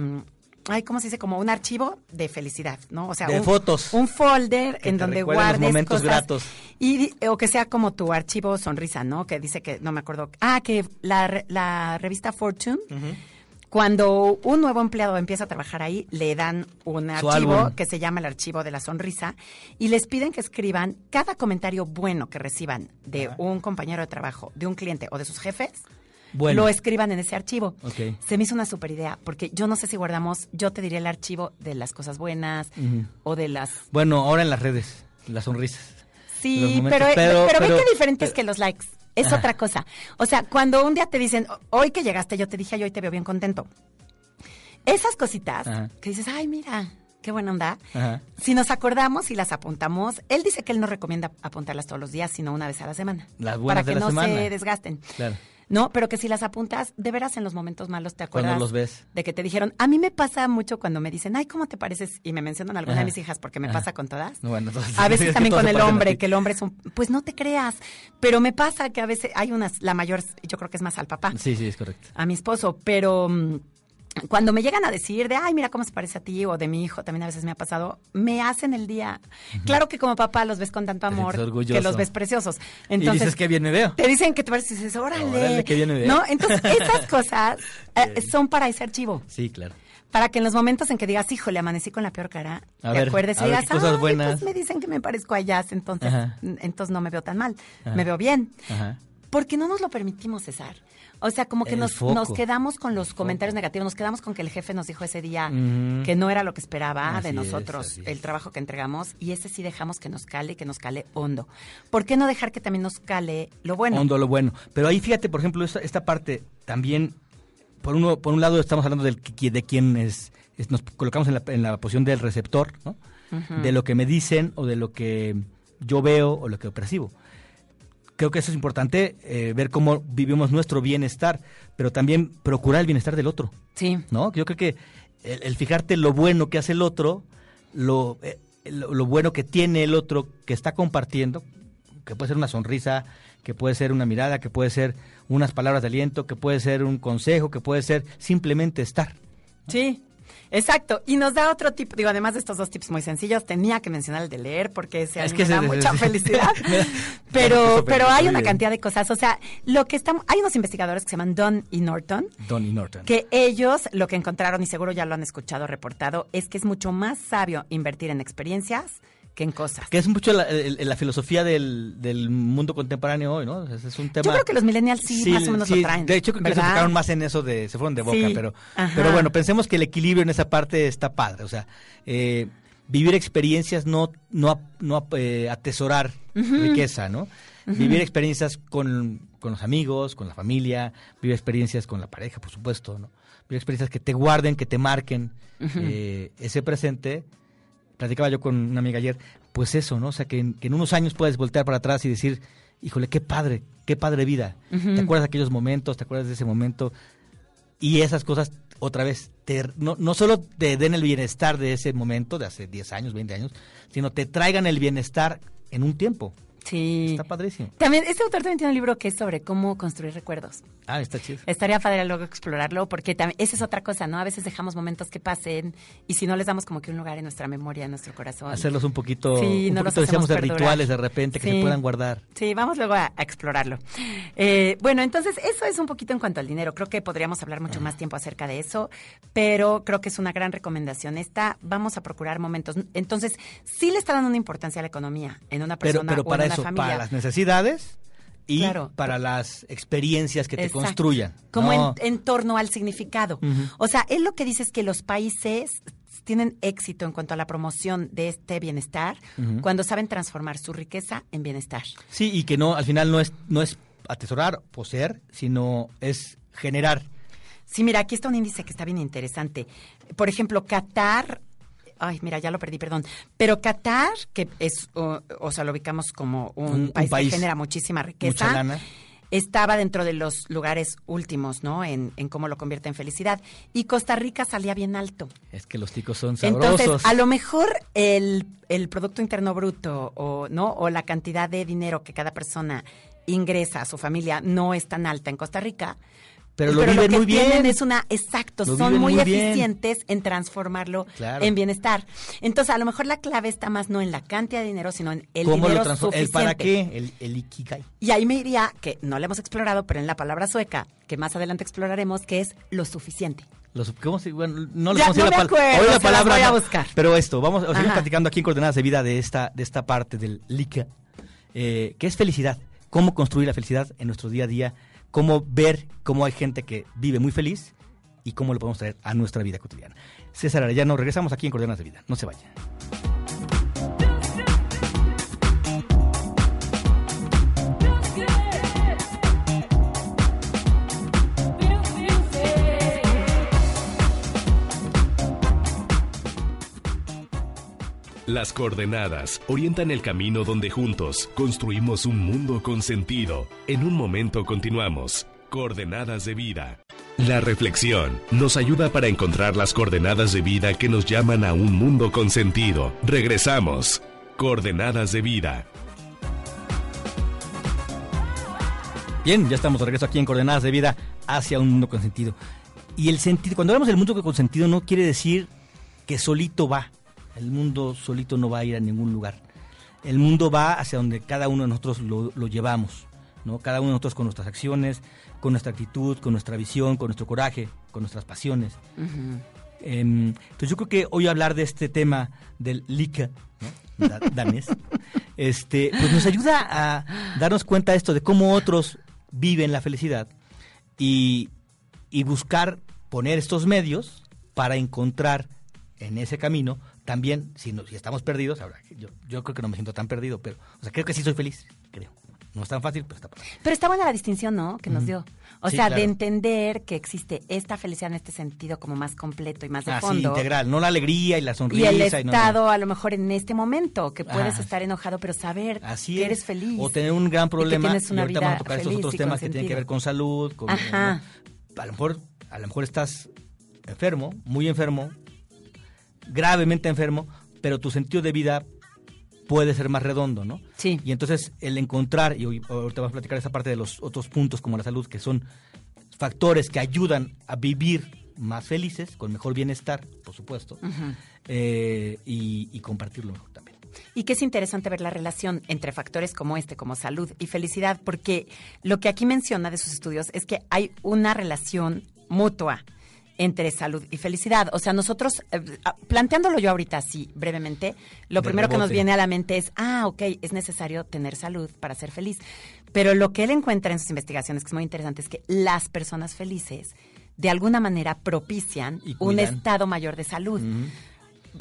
Ay, ¿cómo se dice? Como un archivo de felicidad, ¿no? O sea, De un, fotos. Un folder Que en donde recuerden los guardes momentos cosas. gratos. Y, o que sea como tu archivo sonrisa, ¿no? Que dice que, no me acuerdo. Ah, que la, la revista Fortune, cuando un nuevo empleado empieza a trabajar ahí, le dan un Su archivo álbum. que se llama el archivo de la sonrisa y les piden que escriban cada comentario bueno que reciban de un compañero de trabajo, de un cliente o de sus jefes. Bueno. Lo escriban en ese archivo. Ok. Se me hizo una super idea, porque yo no sé si guardamos, yo te diría el archivo de las cosas buenas o de las Bueno, ahora en las redes, las sonrisas. Sí, momentos, pero, pero- pero, ve pero- qué diferente es pero- que los likes. Es Ajá. otra cosa. O sea, cuando un día te dicen, hoy que llegaste, yo te dije, "Ay, hoy te veo bien contento. Esas cositas Ajá. que dices, ay, mira, qué buena onda. Ajá. Si nos acordamos y las apuntamos, él dice que él no recomienda apuntarlas todos los días, sino una vez a la semana. Las buenas para que la no semana. se desgasten. Claro. No, pero que si las apuntas, de veras en los momentos malos te Cuando acuerdas los ves. de que te dijeron. A mí me pasa mucho cuando me dicen, ay, ¿cómo te pareces? Y me mencionan alguna Ajá. de mis hijas porque me Ajá. pasa con todas. No, bueno, entonces- a es veces también con el hombre, que el hombre es un... Pues no te creas, pero me pasa que a veces hay unas, la mayor, yo creo que es más al papá, Sí, sí, es correcto. a mi esposo, pero... Cuando me llegan a decir de, ay, mira cómo se parece a ti, o de mi hijo, también a veces me ha pasado, me hacen el día. Claro que como papá los ves con tanto amor, que los ves preciosos. y Entonces, dices que bien me veo. te dicen que te pareces y dices, órale. Órale, qué bien me veo. ¿No? Entonces, esas cosas eh, son para ese archivo. Sí, claro. Para que en los momentos en que digas, híjole, amanecí con la peor cara, A te ver, acuerdes y ver digas, qué cosas "Ay, buenas". pues me dicen que me parezco a Jazz, entonces, entonces no me veo tan mal, Ajá. me veo bien. Ajá. Porque no nos lo permitimos, César. O sea, como que nos, nos quedamos con los comentarios negativos, nos quedamos con que el jefe nos dijo ese día que no era lo que esperaba Así de nosotros, es. el trabajo que entregamos, y ese sí dejamos que nos cale, que nos cale hondo. ¿Por qué no dejar que también nos cale lo bueno? Hondo lo bueno. Pero ahí fíjate, por ejemplo, esta, esta parte también, por uno, por un lado estamos hablando del, de quién es, es- nos colocamos en la, en la posición del receptor, ¿no? De lo que me dicen o de lo que yo veo o lo que percibo. Creo que eso es importante, eh, ver cómo vivimos nuestro bienestar, pero también procurar el bienestar del otro. Sí. ¿no? Yo creo que el, el fijarte lo bueno que hace el otro, lo, eh, lo, lo bueno que tiene el otro que está compartiendo, que puede ser una sonrisa, que puede ser una mirada, que puede ser unas palabras de aliento, que puede ser un consejo, que puede ser simplemente estar. Sí, exacto. Y nos da otro tip, digo, además de estos dos tips muy sencillos, tenía que mencionar el de leer porque ese Es que me da mucha felicidad. Pero Súper, pero hay una cantidad de cosas. O sea, lo que estamos, hay unos investigadores que se llaman Don y Norton, Donnie Norton. que ellos lo que encontraron, y seguro ya lo han escuchado reportado, es que es mucho más sabio invertir en experiencias que en cosas. Que es mucho la, filosofía del, del mundo contemporáneo hoy, ¿no? Es un tema... Yo creo que los millennials sí, más o menos sí, lo traen. De hecho, que se ¿verdad? enfocaron más en eso de, se fueron de boca, Sí, pero, ajá. pero bueno, pensemos que el equilibrio en esa parte está padre, o sea, eh, vivir experiencias, no, no, no eh, atesorar riqueza, ¿no? Vivir experiencias con, con los amigos, con la familia, vivir experiencias con la pareja, por supuesto, ¿no? Vivir experiencias que te guarden, que te marquen eh, ese presente. Platicaba yo con una amiga ayer, pues eso, ¿no? O sea, que en, que en unos años puedes voltear para atrás y decir, híjole, qué padre, qué padre vida. ¿Te acuerdas de aquellos momentos? ¿Te acuerdas de ese momento? Y esas cosas, otra vez, te, no, no solo te den el bienestar de ese momento, de hace 10 años, 20 años, sino te traigan el bienestar en un tiempo. Sí. Está padrísimo. También, este autor también tiene un libro que es sobre cómo construir recuerdos. Ah, está chido. Estaría padre luego explorarlo, porque también, esa es otra cosa, ¿no? A veces dejamos momentos que pasen y si no les damos como que un lugar en nuestra memoria, en nuestro corazón. Hacerlos un poquito, Sí, un no los poquito decíamos de rituales de repente que Sí. se puedan guardar. Sí, vamos luego a, a explorarlo. Eh, bueno, entonces eso es un poquito en cuanto al dinero. Creo que podríamos hablar mucho más tiempo acerca de eso, pero creo que es una gran recomendación esta. Vamos a procurar momentos. Entonces, sí le está dando una importancia a la economía en una Pero, persona pero o para eso, familia. para las necesidades y Claro. para las experiencias que te construyan. Como No, en, en torno al significado. O sea, él lo que dice es que los países tienen éxito en cuanto a la promoción de este bienestar cuando saben transformar su riqueza en bienestar. Sí, y que no, al final no es, no es atesorar, poseer, sino es generar. Sí, mira, aquí está un índice que está bien interesante. Por ejemplo, Qatar, ay, mira, ya lo perdí, perdón. Pero Qatar, que es, o, o sea, lo ubicamos como un, país, país, que genera muchísima riqueza. mucha lana. Estaba dentro de los lugares últimos, ¿no? En, en cómo lo convierte en felicidad. Y Costa Rica salía bien alto. Es que los ticos son sabrosos. Entonces, a lo mejor el, el Producto Interno Bruto o, ¿no? o la cantidad de dinero que cada persona ingresa a su familia no es tan alta en Costa Rica. Pero lo viven que muy bien. es una, exacto, Lo son viven muy, eficientes en transformarlo Claro. en bienestar. Entonces, a lo mejor la clave está más no en la cantidad de dinero, sino en el ¿Cómo dinero lo transforma? ¿El suficiente. para qué? El, el ikigai. Y ahí me iría, que no lo hemos explorado, pero en la palabra sueca, que más adelante exploraremos, que es lo suficiente. Los, ¿cómo se- bueno, no les vamos a no ir la acuerdo, hoy la palabra voy a buscar. Pero esto, vamos a seguir Ajá. platicando aquí en Coordenadas de Vida de esta, de esta parte del LICA, eh, que es felicidad. Cómo construir la felicidad en nuestro día a día, cómo ver cómo hay gente que vive muy feliz y cómo lo podemos traer a nuestra vida cotidiana. César Arellano, regresamos aquí en Coordenadas de Vida. No se vayan. Las coordenadas orientan el camino donde juntos construimos un mundo con sentido. En un momento continuamos. Coordenadas de vida. La reflexión nos ayuda para encontrar las coordenadas de vida que nos llaman a un mundo con sentido. Regresamos. Coordenadas de vida. Bien, ya estamos de regreso aquí en Coordenadas de Vida hacia un mundo con sentido. Y el sentido, cuando hablamos del mundo con sentido, no quiere decir que solito va. El mundo solito no va a ir a ningún lugar. El mundo va hacia donde cada uno de nosotros lo, lo llevamos. ¿no? Cada uno de nosotros con nuestras acciones, con nuestra actitud, con nuestra visión, con nuestro coraje, con nuestras pasiones. Em, entonces yo creo que hoy hablar de este tema del Lika, ¿no? Da- danés, este, pues nos ayuda a darnos cuenta de esto, de cómo otros viven la felicidad y, y buscar poner estos medios para encontrar en ese camino también, si, no- si estamos perdidos, ahora yo, yo creo que no me siento tan perdido, pero o sea, creo que sí soy feliz, creo. No es tan fácil, pero está padre. Pero está buena la distinción, ¿no? Que nos dio. O Sí, sea, claro. de entender que existe esta felicidad en este sentido como más completo y más de Así, fondo. integral, no la alegría y la Y sonrisa. el y no- no. estado, a lo mejor en este momento, que puedes Ajá. estar enojado, pero saber Así que es. eres feliz. O tener un gran y que problema. tienes una ahorita vida vamos a tocar estos otros y temas que tienen que ver con salud. Con, Ajá. ¿no? A lo mejor, a lo mejor estás enfermo, muy enfermo, gravemente enfermo, pero tu sentido de vida puede ser más redondo, ¿no? Sí. Y entonces el encontrar, y hoy, ahorita vamos a platicar esa parte de los otros puntos como la salud, que son factores que ayudan a vivir más felices, con mejor bienestar, por supuesto, eh, y, y compartirlo mejor también. Y que es interesante ver la relación entre factores como este, como salud y felicidad, porque lo que aquí menciona de sus estudios es que hay una relación mutua entre salud y felicidad. O sea, nosotros, eh, ah, planteándolo yo ahorita así brevemente, lo De primero que nos viene a la mente es, ah, ok, es necesario tener salud para ser feliz. Pero lo que él encuentra en sus investigaciones, que es muy interesante, es que las personas felices de alguna manera propician Y un estado mayor de salud.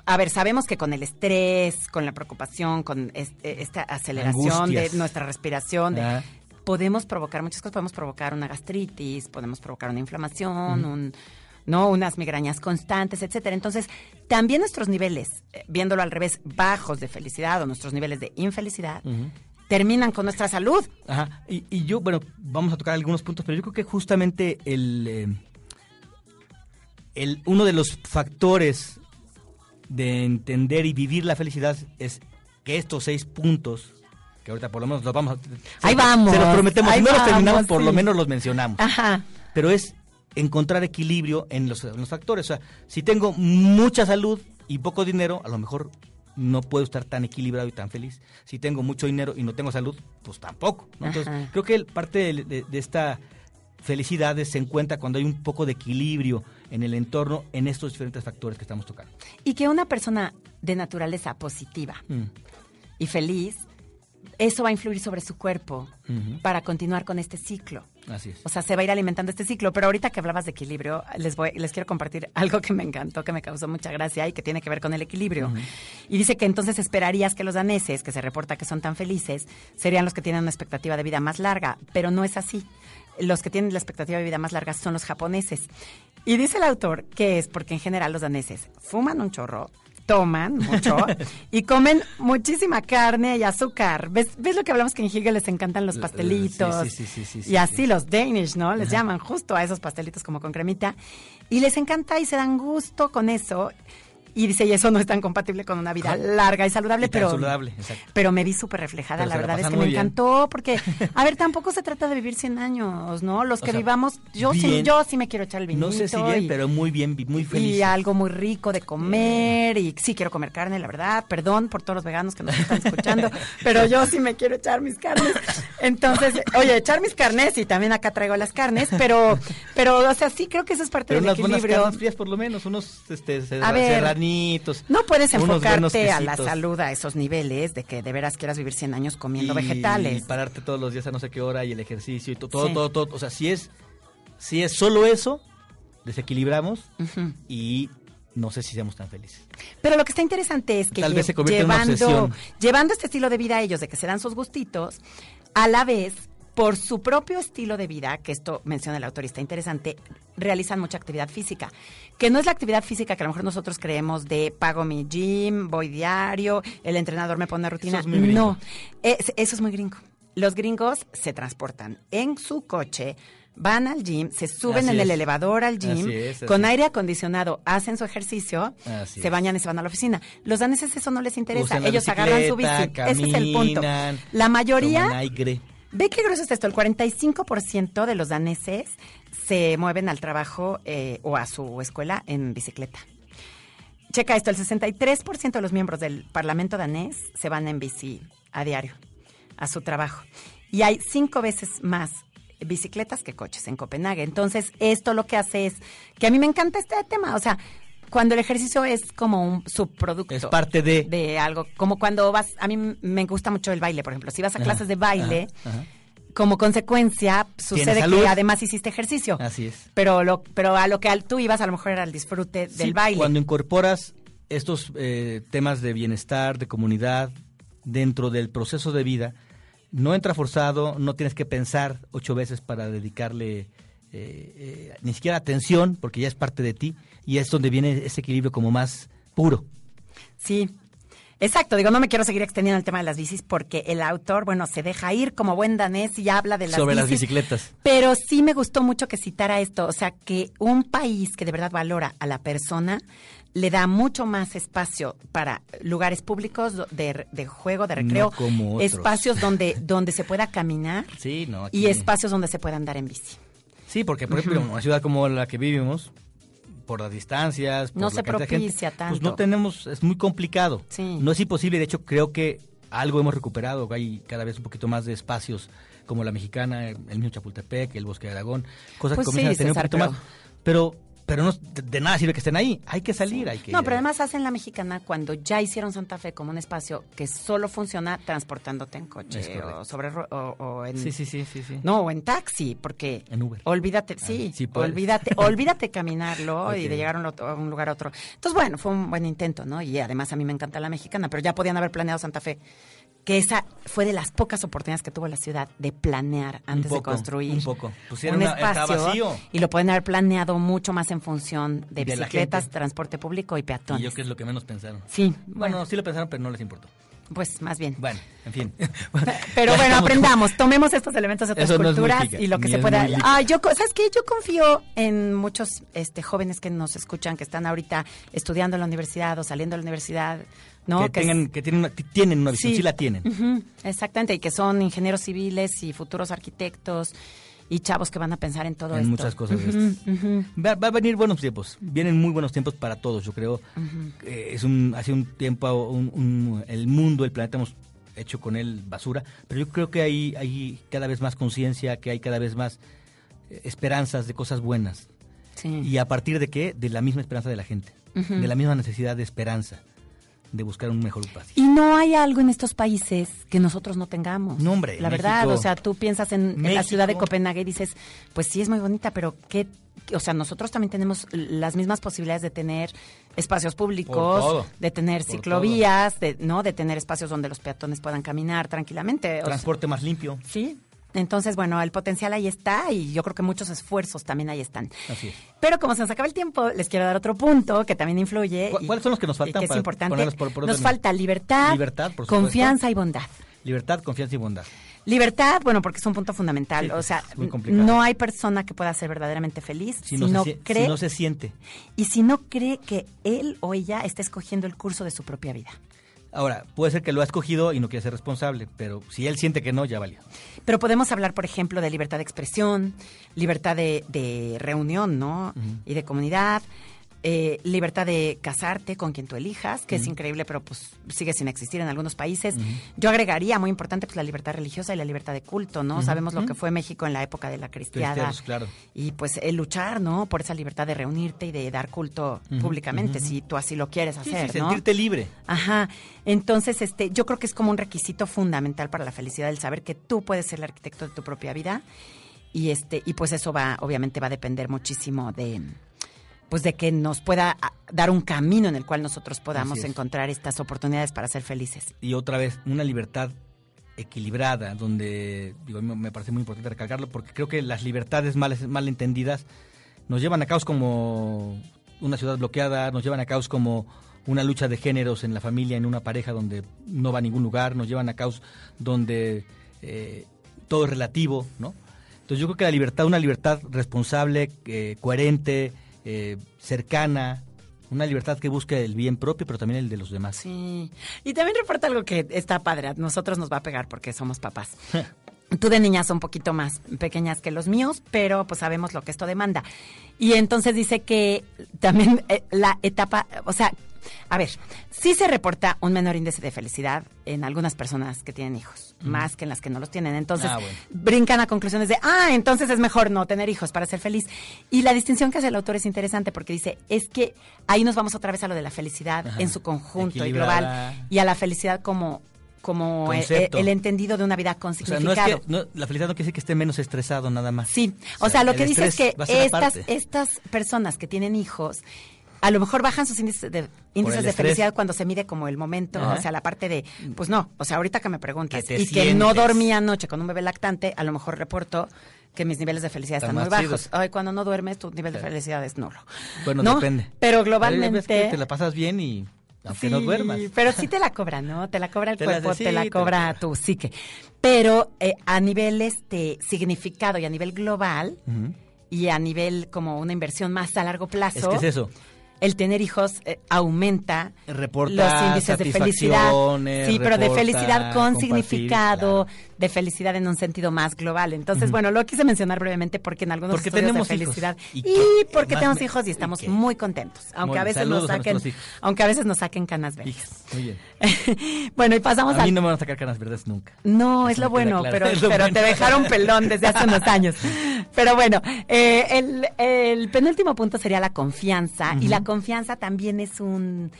A ver, sabemos que con el estrés, con la preocupación, con este- esta aceleración Angustias. de nuestra respiración, de- podemos provocar muchas cosas. Podemos provocar una gastritis, podemos provocar una inflamación, un, no, unas migrañas constantes, etcétera. Entonces, también nuestros niveles, eh, viéndolo al revés, bajos de felicidad o nuestros niveles de infelicidad, terminan con nuestra salud. Ajá. Y, y yo, bueno, vamos a tocar algunos puntos, pero yo creo que justamente el, eh, el uno de los factores de entender y vivir la felicidad es que estos seis puntos que ahorita por lo menos los vamos a... Ahí se- vamos, Se los prometemos. si no los terminamos, por lo menos los mencionamos. Ajá. Pero es encontrar equilibrio en los, en los factores. O sea, si tengo mucha salud y poco dinero, a lo mejor no puedo estar tan equilibrado y tan feliz. Si tengo mucho dinero y no tengo salud, pues tampoco. ¿no? Entonces, Ajá. creo que parte de, de- de esta felicidad se encuentra cuando hay un poco de equilibrio en el entorno en estos diferentes factores que estamos tocando. Y que una persona de naturaleza positiva Mm. y feliz, eso va a influir sobre su cuerpo para continuar con este ciclo. Así es. O sea, se va a ir alimentando este ciclo. Pero ahorita que hablabas de equilibrio, les voy, les quiero compartir algo que me encantó, que me causó mucha gracia y que tiene que ver con el equilibrio. Y dice que entonces esperarías que los daneses, que se reporta que son tan felices, serían los que tienen una expectativa de vida más larga, pero no es así. Los que tienen la expectativa de vida más larga son los japoneses. Y dice el autor que es porque en general los daneses fuman un chorro, toman mucho y comen muchísima carne y azúcar. ¿Ves, ¿Ves lo que hablamos que en Hegel les encantan los pastelitos? sí, sí, sí, y así sí. los Danish, ¿no? Les llaman justo a esos pastelitos como con cremita. Y les encanta y se dan gusto con eso. Y dice, y eso no es tan compatible con una vida larga y saludable, Y pero, saludable, exacto. pero me vi súper reflejada. Pero la verdad es que me bien. encantó, porque, a ver, tampoco se trata de vivir 100 años, ¿no? Los O que sea, vivamos, yo sí, bien. yo sí me quiero echar el vinito. No sé si bien, y- pero muy bien, muy feliz. y algo muy rico de comer y sí quiero comer carne, la verdad. Perdón por todos los veganos que nos están escuchando, pero yo sí me quiero echar mis carnes. Entonces, oye, echar mis carnes y también acá traigo las carnes, pero pero o sea, sí creo que eso es parte Pero del unas buenas equilibrio. carnes frías por lo menos, unos este, A ver, No puedes enfocarte a la salud a esos niveles de que de veras quieras vivir 100 años comiendo y vegetales. pararte todos los días a no sé qué hora y el ejercicio y to- todo, Sí. todo, todo. O sea, si es, si es solo eso, desequilibramos y no sé si seamos tan felices. Pero lo que está interesante es que Tal vez se en una llevando, obsesión. llevando este estilo de vida a ellos, de que se dan sus gustitos, a la vez, por su propio estilo de vida, que esto menciona el autor y está interesante, realizan mucha actividad física. Que no es la actividad física que a lo mejor nosotros creemos de pago mi gym, voy diario, el entrenador me pone una rutina. Eso es muy gringo. no, es- eso es muy gringo. Los gringos se transportan en su coche, van al gym, se suben Así en el elevador al gym, Así es, así con aire acondicionado, hacen su ejercicio, se bañan y se van a la oficina. Los daneses eso no les interesa. Ellos agarran su bici. Ese es el punto. La mayoría, aire. Ve qué grueso es esto, el 45% de los daneses se mueven al trabajo eh, o a su escuela en bicicleta. Checa esto, el 63% de los miembros del Parlamento danés se van en bici a diario a su trabajo. Y hay cinco veces más bicicletas que coches en Copenhague. Entonces, esto lo que hace es que a mí me encanta este tema. O sea, cuando el ejercicio es como un subproducto. Es parte de- De algo. Como cuando vas. A mí me gusta mucho el baile, por ejemplo. Si vas a clases de baile. ajá, ajá. Como consecuencia, sucede salud. que además hiciste ejercicio. Así es. Pero, lo, pero a lo que tú ibas a lo mejor era el disfrute del baile. Cuando incorporas estos eh, temas de bienestar, de comunidad, dentro del proceso de vida, no entra forzado, no tienes que pensar ocho veces para dedicarle eh, eh, ni siquiera atención, porque ya es parte de ti, y es donde viene ese equilibrio como más puro. Sí. Exacto, digo, no me quiero seguir extendiendo el tema de las bicis porque el autor, bueno, se deja ir como buen danés y habla de las Sobre las bicicletas. Pero sí me gustó mucho que citara esto, o sea, que un país que de verdad valora a la persona le da mucho más espacio para lugares públicos de, de juego, de recreo, No como espacios donde, donde se pueda caminar Sí, no. y espacios donde se pueda andar en bici. Sí, porque por ejemplo, en una ciudad como la que vivimos, por las distancias, por No la se de gente, propicia pues tanto. no tenemos, es muy complicado. Sí. No es imposible, de hecho creo que algo hemos recuperado, hay cada vez un poquito más de espacios como la mexicana, el mismo Chapultepec, el Bosque de Aragón, cosas Pues que comienzan sí, a tener César, un poquito más. Pero, pero no, de, nada sirve que estén ahí, hay que salir, hay que... No, pero además hacen la mexicana cuando ya hicieron Santa Fe como un espacio que solo funciona transportándote en coche o sobre o, o en Sí, sí, sí, sí, sí. no o en taxi porque En Uber. olvídate sí, sí puedes. olvídate olvídate caminarlo y de llegar a un, a un lugar a otro entonces bueno fue un buen intento no y además a mí me encanta la mexicana pero ya podían haber planeado Santa Fe que esa fue de las pocas oportunidades que tuvo la ciudad de planear antes poco, de construir un poco. Era un una- espacio vacío. y lo pueden haber planeado mucho más en función de, bicicletas, transporte público y Y peatones. yo que es lo que menos pensaron. Sí, Bueno, sí lo pensaron, pero no les importó. Pues más bien. Bueno, en fin. Pero bueno, aprendamos, tomemos estos elementos de otras Eso no es culturas y lo que se pueda. Ah, yo, ¿sabes qué? Yo confío en muchos este, jóvenes que nos escuchan, que están ahorita estudiando en la universidad o saliendo de la universidad, ¿no? que, tengan, que tienen una, tienen una visión, sí, la tienen. Exactamente, y que son ingenieros civiles y futuros arquitectos y chavos que van a pensar en todo en esto. muchas cosas ujú. Va, va a venir buenos tiempos, vienen muy buenos tiempos para todos, yo creo. Eh, es un, hace un tiempo un- un- el mundo, el planeta hemos hecho con él basura, pero yo creo que hay, hay cada vez más conciencia, que hay cada vez más eh, esperanzas de cosas buenas. Sí. ¿Y a partir de qué? De la misma esperanza de la gente, de la misma necesidad de esperanza, de buscar un mejor país. Y no hay algo en estos países que nosotros no tengamos. No, hombre, La México- verdad, o sea, tú piensas en, en la ciudad de Copenhague y dices, pues sí es muy bonita, pero ¿qué? O sea, nosotros también tenemos las mismas posibilidades de tener espacios públicos, de tener Por ciclovías, de, ¿no? De tener espacios donde los peatones puedan caminar tranquilamente. o sea, Transporte más limpio. Sí. Entonces, bueno, el potencial ahí está y yo creo que muchos esfuerzos también ahí están. Así es. Pero como se nos acaba el tiempo, les quiero dar otro punto que también influye. ¿Cu- y- cuáles son los que nos faltan que es importante. ponerlos por- por nos falta libertad, Libertad, por confianza y bondad. Libertad, confianza y bondad. Libertad, bueno, porque es un punto fundamental. Sí, o sea, no hay persona que pueda ser verdaderamente feliz Si, si, no, se, cree si no se siente. y si no cree que él o ella está escogiendo el curso de su propia vida. Ahora, puede ser que lo ha escogido y no quiere ser responsable, pero si él siente que no, ya valió. Pero podemos hablar, por ejemplo, de libertad de expresión, libertad de, de reunión, ¿no? Y de comunidad, eh, libertad de casarte con quien tú elijas, que es increíble, pero pues sigue sin existir en algunos países. Yo agregaría, muy importante, pues la libertad religiosa y la libertad de culto, ¿no? Sabemos lo que fue México en la época de la cristiada. Claro. Y pues el luchar, ¿no? Por esa libertad de reunirte y de dar culto públicamente, si tú así lo quieres Sí, hacer, sí, ¿no? sentirte libre. Ajá. Entonces, este, yo creo que es como un requisito fundamental para la felicidad el saber que tú puedes ser el arquitecto de tu propia vida y este y pues eso va obviamente va a depender muchísimo de pues de que nos pueda ah, dar un camino en el cual nosotros podamos encontrar estas oportunidades para ser felices. Y otra vez, una libertad equilibrada, donde, digo, me parece muy importante recalcarlo, porque creo que las libertades mal, mal entendidas nos llevan a caos como una ciudad bloqueada, nos llevan a caos como una lucha de géneros en la familia, en una pareja donde no va a ningún lugar, nos llevan a caos donde eh, todo es relativo, ¿no? Entonces yo creo que la libertad, una libertad responsable, eh, coherente, eh, cercana, una libertad que busque el bien propio, pero también el de los demás. Sí. Y también reporta algo que está padre, a nosotros nos va a pegar porque somos papás. Tú de niñas son un poquito más pequeñas que los míos, pero pues sabemos lo que esto demanda. Y entonces dice que también eh, la etapa, o sea, a ver, sí se reporta un menor índice de felicidad en algunas personas que tienen hijos, más que en las que no los tienen. Entonces, Ah, bueno. brincan a conclusiones de, ah, entonces es mejor no tener hijos para ser feliz. Y la distinción que hace el autor es interesante porque dice, es que ahí nos vamos otra vez a lo de la felicidad Ajá. en su conjunto y global y a la felicidad como como el, Concepto. el entendido de una vida con O sea, no significado. es que no, la felicidad no quiere decir que esté menos estresado nada más. Sí, o sea, lo el que dice es que estas, estas personas que tienen hijos, a lo mejor bajan sus índices de, índices de felicidad cuando se mide como el momento, Ajá. o sea, la parte de, pues no, o sea, ahorita que me preguntas Que y que no dormí anoche con un bebé lactante, a lo mejor reporto que mis niveles de felicidad Están están, muy bajos. Ay, cuando no duermes, tu nivel de felicidad es nulo. Bueno, ¿No? depende. Pero globalmente... que te la pasas bien y aunque no duermas. Pero sí te la cobra, ¿no? Te la cobra el Te la- cuerpo, sí, te la te la cobra cobra. tu psique. Pero eh, a nivel este significado y a nivel global y a nivel como una inversión más a largo plazo, Es que es eso. El tener hijos eh, aumenta Reporta los índices de felicidad. Sí, pero de felicidad con compartir, significado, claro. De felicidad en un sentido más global. Entonces, bueno, lo quise mencionar brevemente porque en algunos Porque estudios tenemos de hijos. felicidad Y y, que- porque tenemos me- hijos y estamos muy contentos, aunque Muy a veces nos a saquen, aunque a veces nos saquen canas verdes. Muy bien. bueno, y pasamos A al mí no me van a sacar canas verdes nunca. no, Eso es lo bueno, claro. pero, lo pero bueno. te dejaron pelón desde hace unos años. Pero bueno, eh, el, el penúltimo punto sería la confianza. Y la confianza también es un,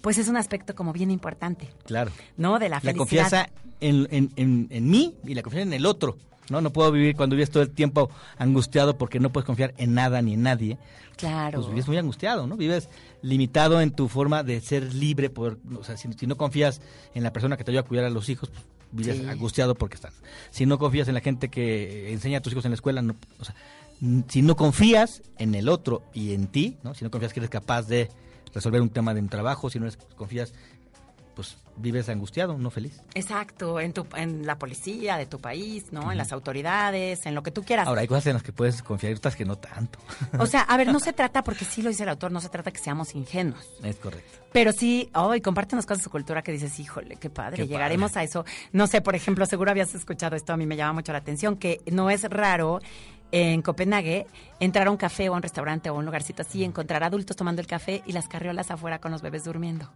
pues es un aspecto como bien importante, Claro. ¿no? De la La felicidad. confianza en, en, en, en mí y la confianza en el otro. No, no puedo vivir cuando vives todo el tiempo angustiado porque no puedes confiar en nada ni en nadie. Claro. Pues vives muy angustiado, ¿no? Vives limitado en tu forma de ser libre. Por, o sea, si, si no confías en la persona que te ayuda a cuidar a los hijos, pues, vives Sí. angustiado porque estás. Si no confías en la gente que enseña a tus hijos en la escuela, no, o sea, si no confías en el otro y en ti, ¿no? Si no confías que eres capaz de resolver un tema de un trabajo, si no eres- confías pues vives angustiado, no feliz. Exacto, en, tu, en la policía de tu país, ¿no? En las autoridades, en lo que tú quieras. Ahora, hay cosas en las que puedes confiar y otras que no tanto. O sea, a ver, no se trata, porque sí lo dice el autor, no se trata que seamos ingenuos. es correcto. Pero sí, oh, y compártenos cosas de su cultura que dices, híjole, qué padre, Qué llegaremos padre. a eso. No sé, por ejemplo, seguro habías escuchado esto, a mí me llama mucho la atención, que no es raro en Copenhague entrar a un café o a un restaurante o a un lugarcito así, encontrar adultos tomando el café y las carriolas afuera con los bebés durmiendo.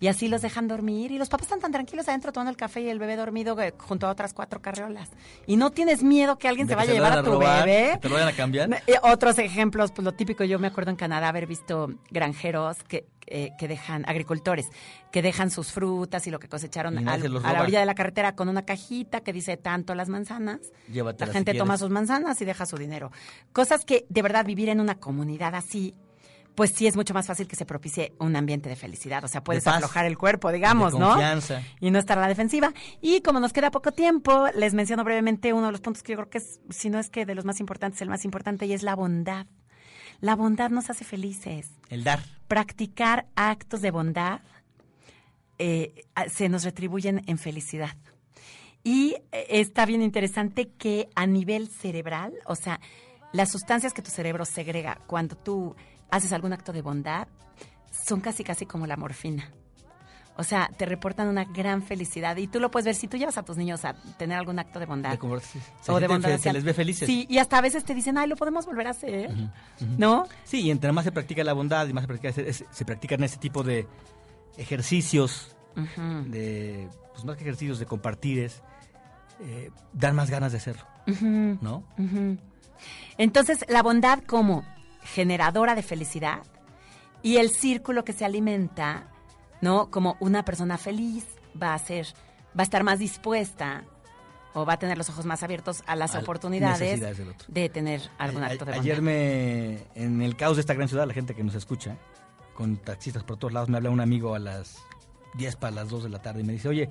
Y así los dejan dormir y los papás están tan tranquilos adentro tomando el café y el bebé dormido eh, junto a otras cuatro carriolas. Y no tienes miedo que alguien De se vaya a llevar a tu robar, bebé. que te lo vayan a cambiar. Eh, otros ejemplos, pues lo típico, yo me acuerdo en Canadá haber visto granjeros que, eh, que dejan, agricultores, que dejan sus frutas y lo que cosecharon Y al- a la orilla de la carretera con una cajita que dice tanto las manzanas. Llévatelas la gente toma sus manzanas y deja su dinero. Cosas que de verdad vivir en una comunidad así, pues sí es mucho más fácil que se propicie un ambiente de felicidad. O sea, puedes paz, aflojar el cuerpo, digamos, de ¿no? confianza. Y no estar a la defensiva. Y como nos queda poco tiempo, les menciono brevemente uno de los puntos que yo creo que es, si no es que de los más importantes, el más importante, y es la bondad. La bondad nos hace felices. El dar. Practicar actos de bondad eh, se nos retribuyen en felicidad. Y eh, está bien interesante que a nivel cerebral, o sea, las sustancias que tu cerebro segrega cuando tú haces algún acto de bondad son casi casi como la morfina. O sea, te reportan una gran felicidad y tú lo puedes ver si tú llevas a tus niños a tener algún acto de bondad. De o de bondad fe- se les ve felices. Sí, y hasta a veces te dicen, ay, lo podemos volver a hacer. ¿No? Sí, y entre más se practica la bondad y más se, practica, se, se practican ese tipo de ejercicios, de pues más que ejercicios de compartir es eh, dan más ganas de hacerlo. ¿no? Entonces, la bondad como generadora de felicidad y el círculo que se alimenta, ¿no? Como una persona feliz va a ser, va a estar más dispuesta o va a tener los ojos más abiertos a las A oportunidades necesidades del otro. de tener algún A- acto de bondad. Ayer me, en el caos de esta gran ciudad, la gente que nos escucha, con taxistas por todos lados, me habla un amigo a las 10 para las 2 de la tarde y me dice, oye,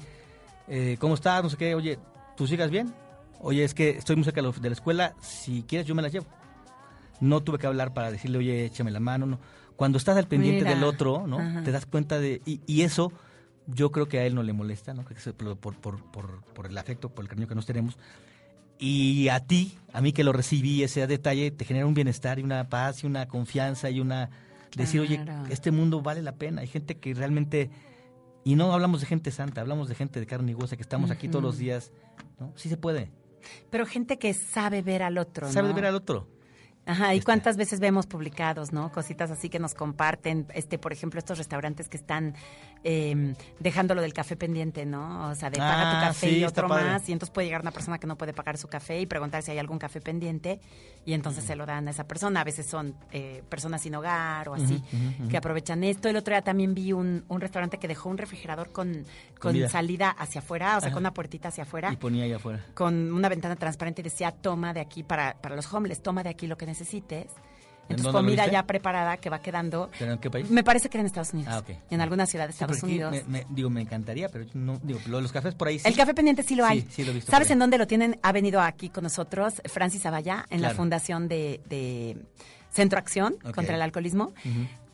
eh, ¿cómo estás? No sé qué, oye, ¿tus hijas bien? Oye, es que estoy muy cerca de la- de la escuela, si quieres yo me las llevo. No tuve que hablar para decirle, oye, échame la mano, no. Cuando estás al pendiente Mira. del otro, ¿no? Ajá. Te das cuenta de... Y, y eso yo creo que a él no le molesta, ¿no? Por, por, por, el afecto, por el cariño que nos tenemos. Y a ti, a mí que lo recibí, ese detalle te genera un bienestar y una paz y una confianza y una... Decir, oye, Claro. este mundo vale la pena. Hay gente que realmente... Y no hablamos de gente santa, hablamos de gente de carne y hueso que estamos aquí todos los días. ¿no? Sí se puede. Pero gente que sabe ver al otro, Sabe ¿no? ver al otro. Ajá, y Está. cuántas veces vemos publicados, ¿no? Cositas así que nos comparten, este, por ejemplo, estos restaurantes que están eh, dejando lo del café pendiente, ¿no? O sea, de paga tu Ah, café sí, y otro más, y entonces puede llegar una persona que no puede pagar su café y preguntar si hay algún café pendiente, y entonces se lo dan a esa persona. A veces son eh, personas sin hogar o así, que aprovechan esto. El otro día también vi un, un restaurante que dejó un refrigerador con, con salida hacia afuera, o sea, Ajá. con una puertita hacia afuera Y ponía ahí afuera. con una ventana transparente y decía toma de aquí para, para los homeless, toma de aquí lo que necesites. ¿En Entonces lo comida viste? ya preparada que va quedando. ¿Pero en qué país? Me parece que era en Estados Unidos. Ah. En alguna ciudad de Estados Unidos. me- me- digo, me encantaría, pero no, digo, lo los cafés por ahí sí. El café pendiente sí lo hay. sí lo he visto ¿Sabes en dónde lo tienen? Ha venido aquí con nosotros Francis Avallá en la fundación de, de Centro Acción contra el alcoholismo.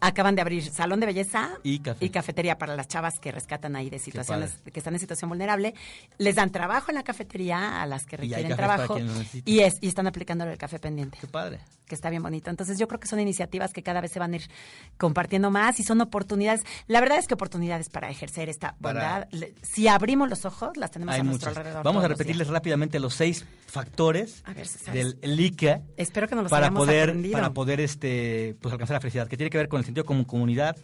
Acaban de abrir salón de belleza Y café. cafetería para las chavas que rescatan ahí de situaciones que están en situación vulnerable. Les dan trabajo en la cafetería a las que requieren trabajo y es y están aplicándole el café pendiente Qué padre. que está bien bonito. Entonces yo creo que son iniciativas que cada vez se van a ir compartiendo más y son oportunidades. La verdad es que oportunidades para ejercer esta bondad. Si abrimos los ojos, las tenemos Hay a nuestro muchas. alrededor. Vamos a los repetirles rápidamente los seis factores ver del LICA Espero que nos los para poder aprendido. para poder este pues alcanzar la felicidad, que tiene que ver con el sentido como comunidad,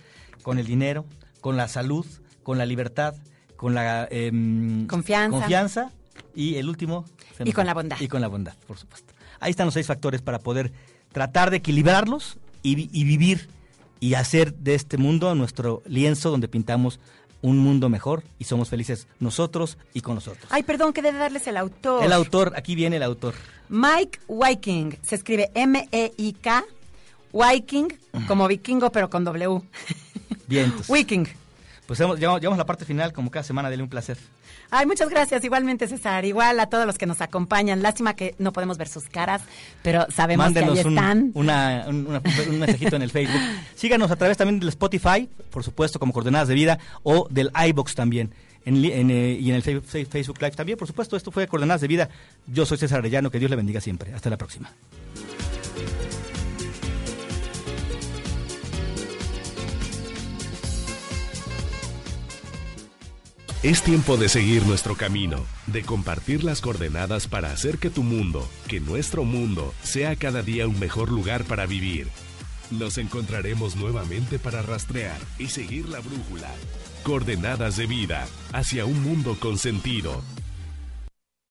con el dinero, con la salud, con la libertad, con la em, Confianza. confianza y el último Y con la bondad. Y con la bondad, por supuesto. Ahí están los seis factores para poder tratar de equilibrarlos y, y vivir y hacer de este mundo nuestro lienzo donde pintamos un mundo mejor y somos felices nosotros y con nosotros. Ay, perdón, que debe darles el autor. El autor, aquí viene el autor. Mike Viking. Se escribe M-E-I-K. Viking, como vikingo, pero con W. Vientos. Viking. pues hemos, llegamos, llegamos a la parte final, como cada semana, dele un placer. Ay, muchas gracias. Igualmente, César. Igual a todos los que nos acompañan. Lástima que no podemos ver sus caras, pero sabemos Mándenos que ahí un, están. una- un, una- un mensajito en el Facebook. Síganos a través también del Spotify, por supuesto, como Coordenadas de Vida, o del iBox también. En, li- en, eh, y en el Facebook Live también, por supuesto. Esto fue Coordenadas de Vida. Yo soy César Arellano. Que Dios le bendiga siempre. Hasta la próxima. Es tiempo de seguir nuestro camino, de compartir las coordenadas para hacer que tu mundo, que nuestro mundo, sea cada día un mejor lugar para vivir. Nos encontraremos nuevamente para rastrear y seguir la brújula. Coordenadas de vida hacia un mundo con sentido.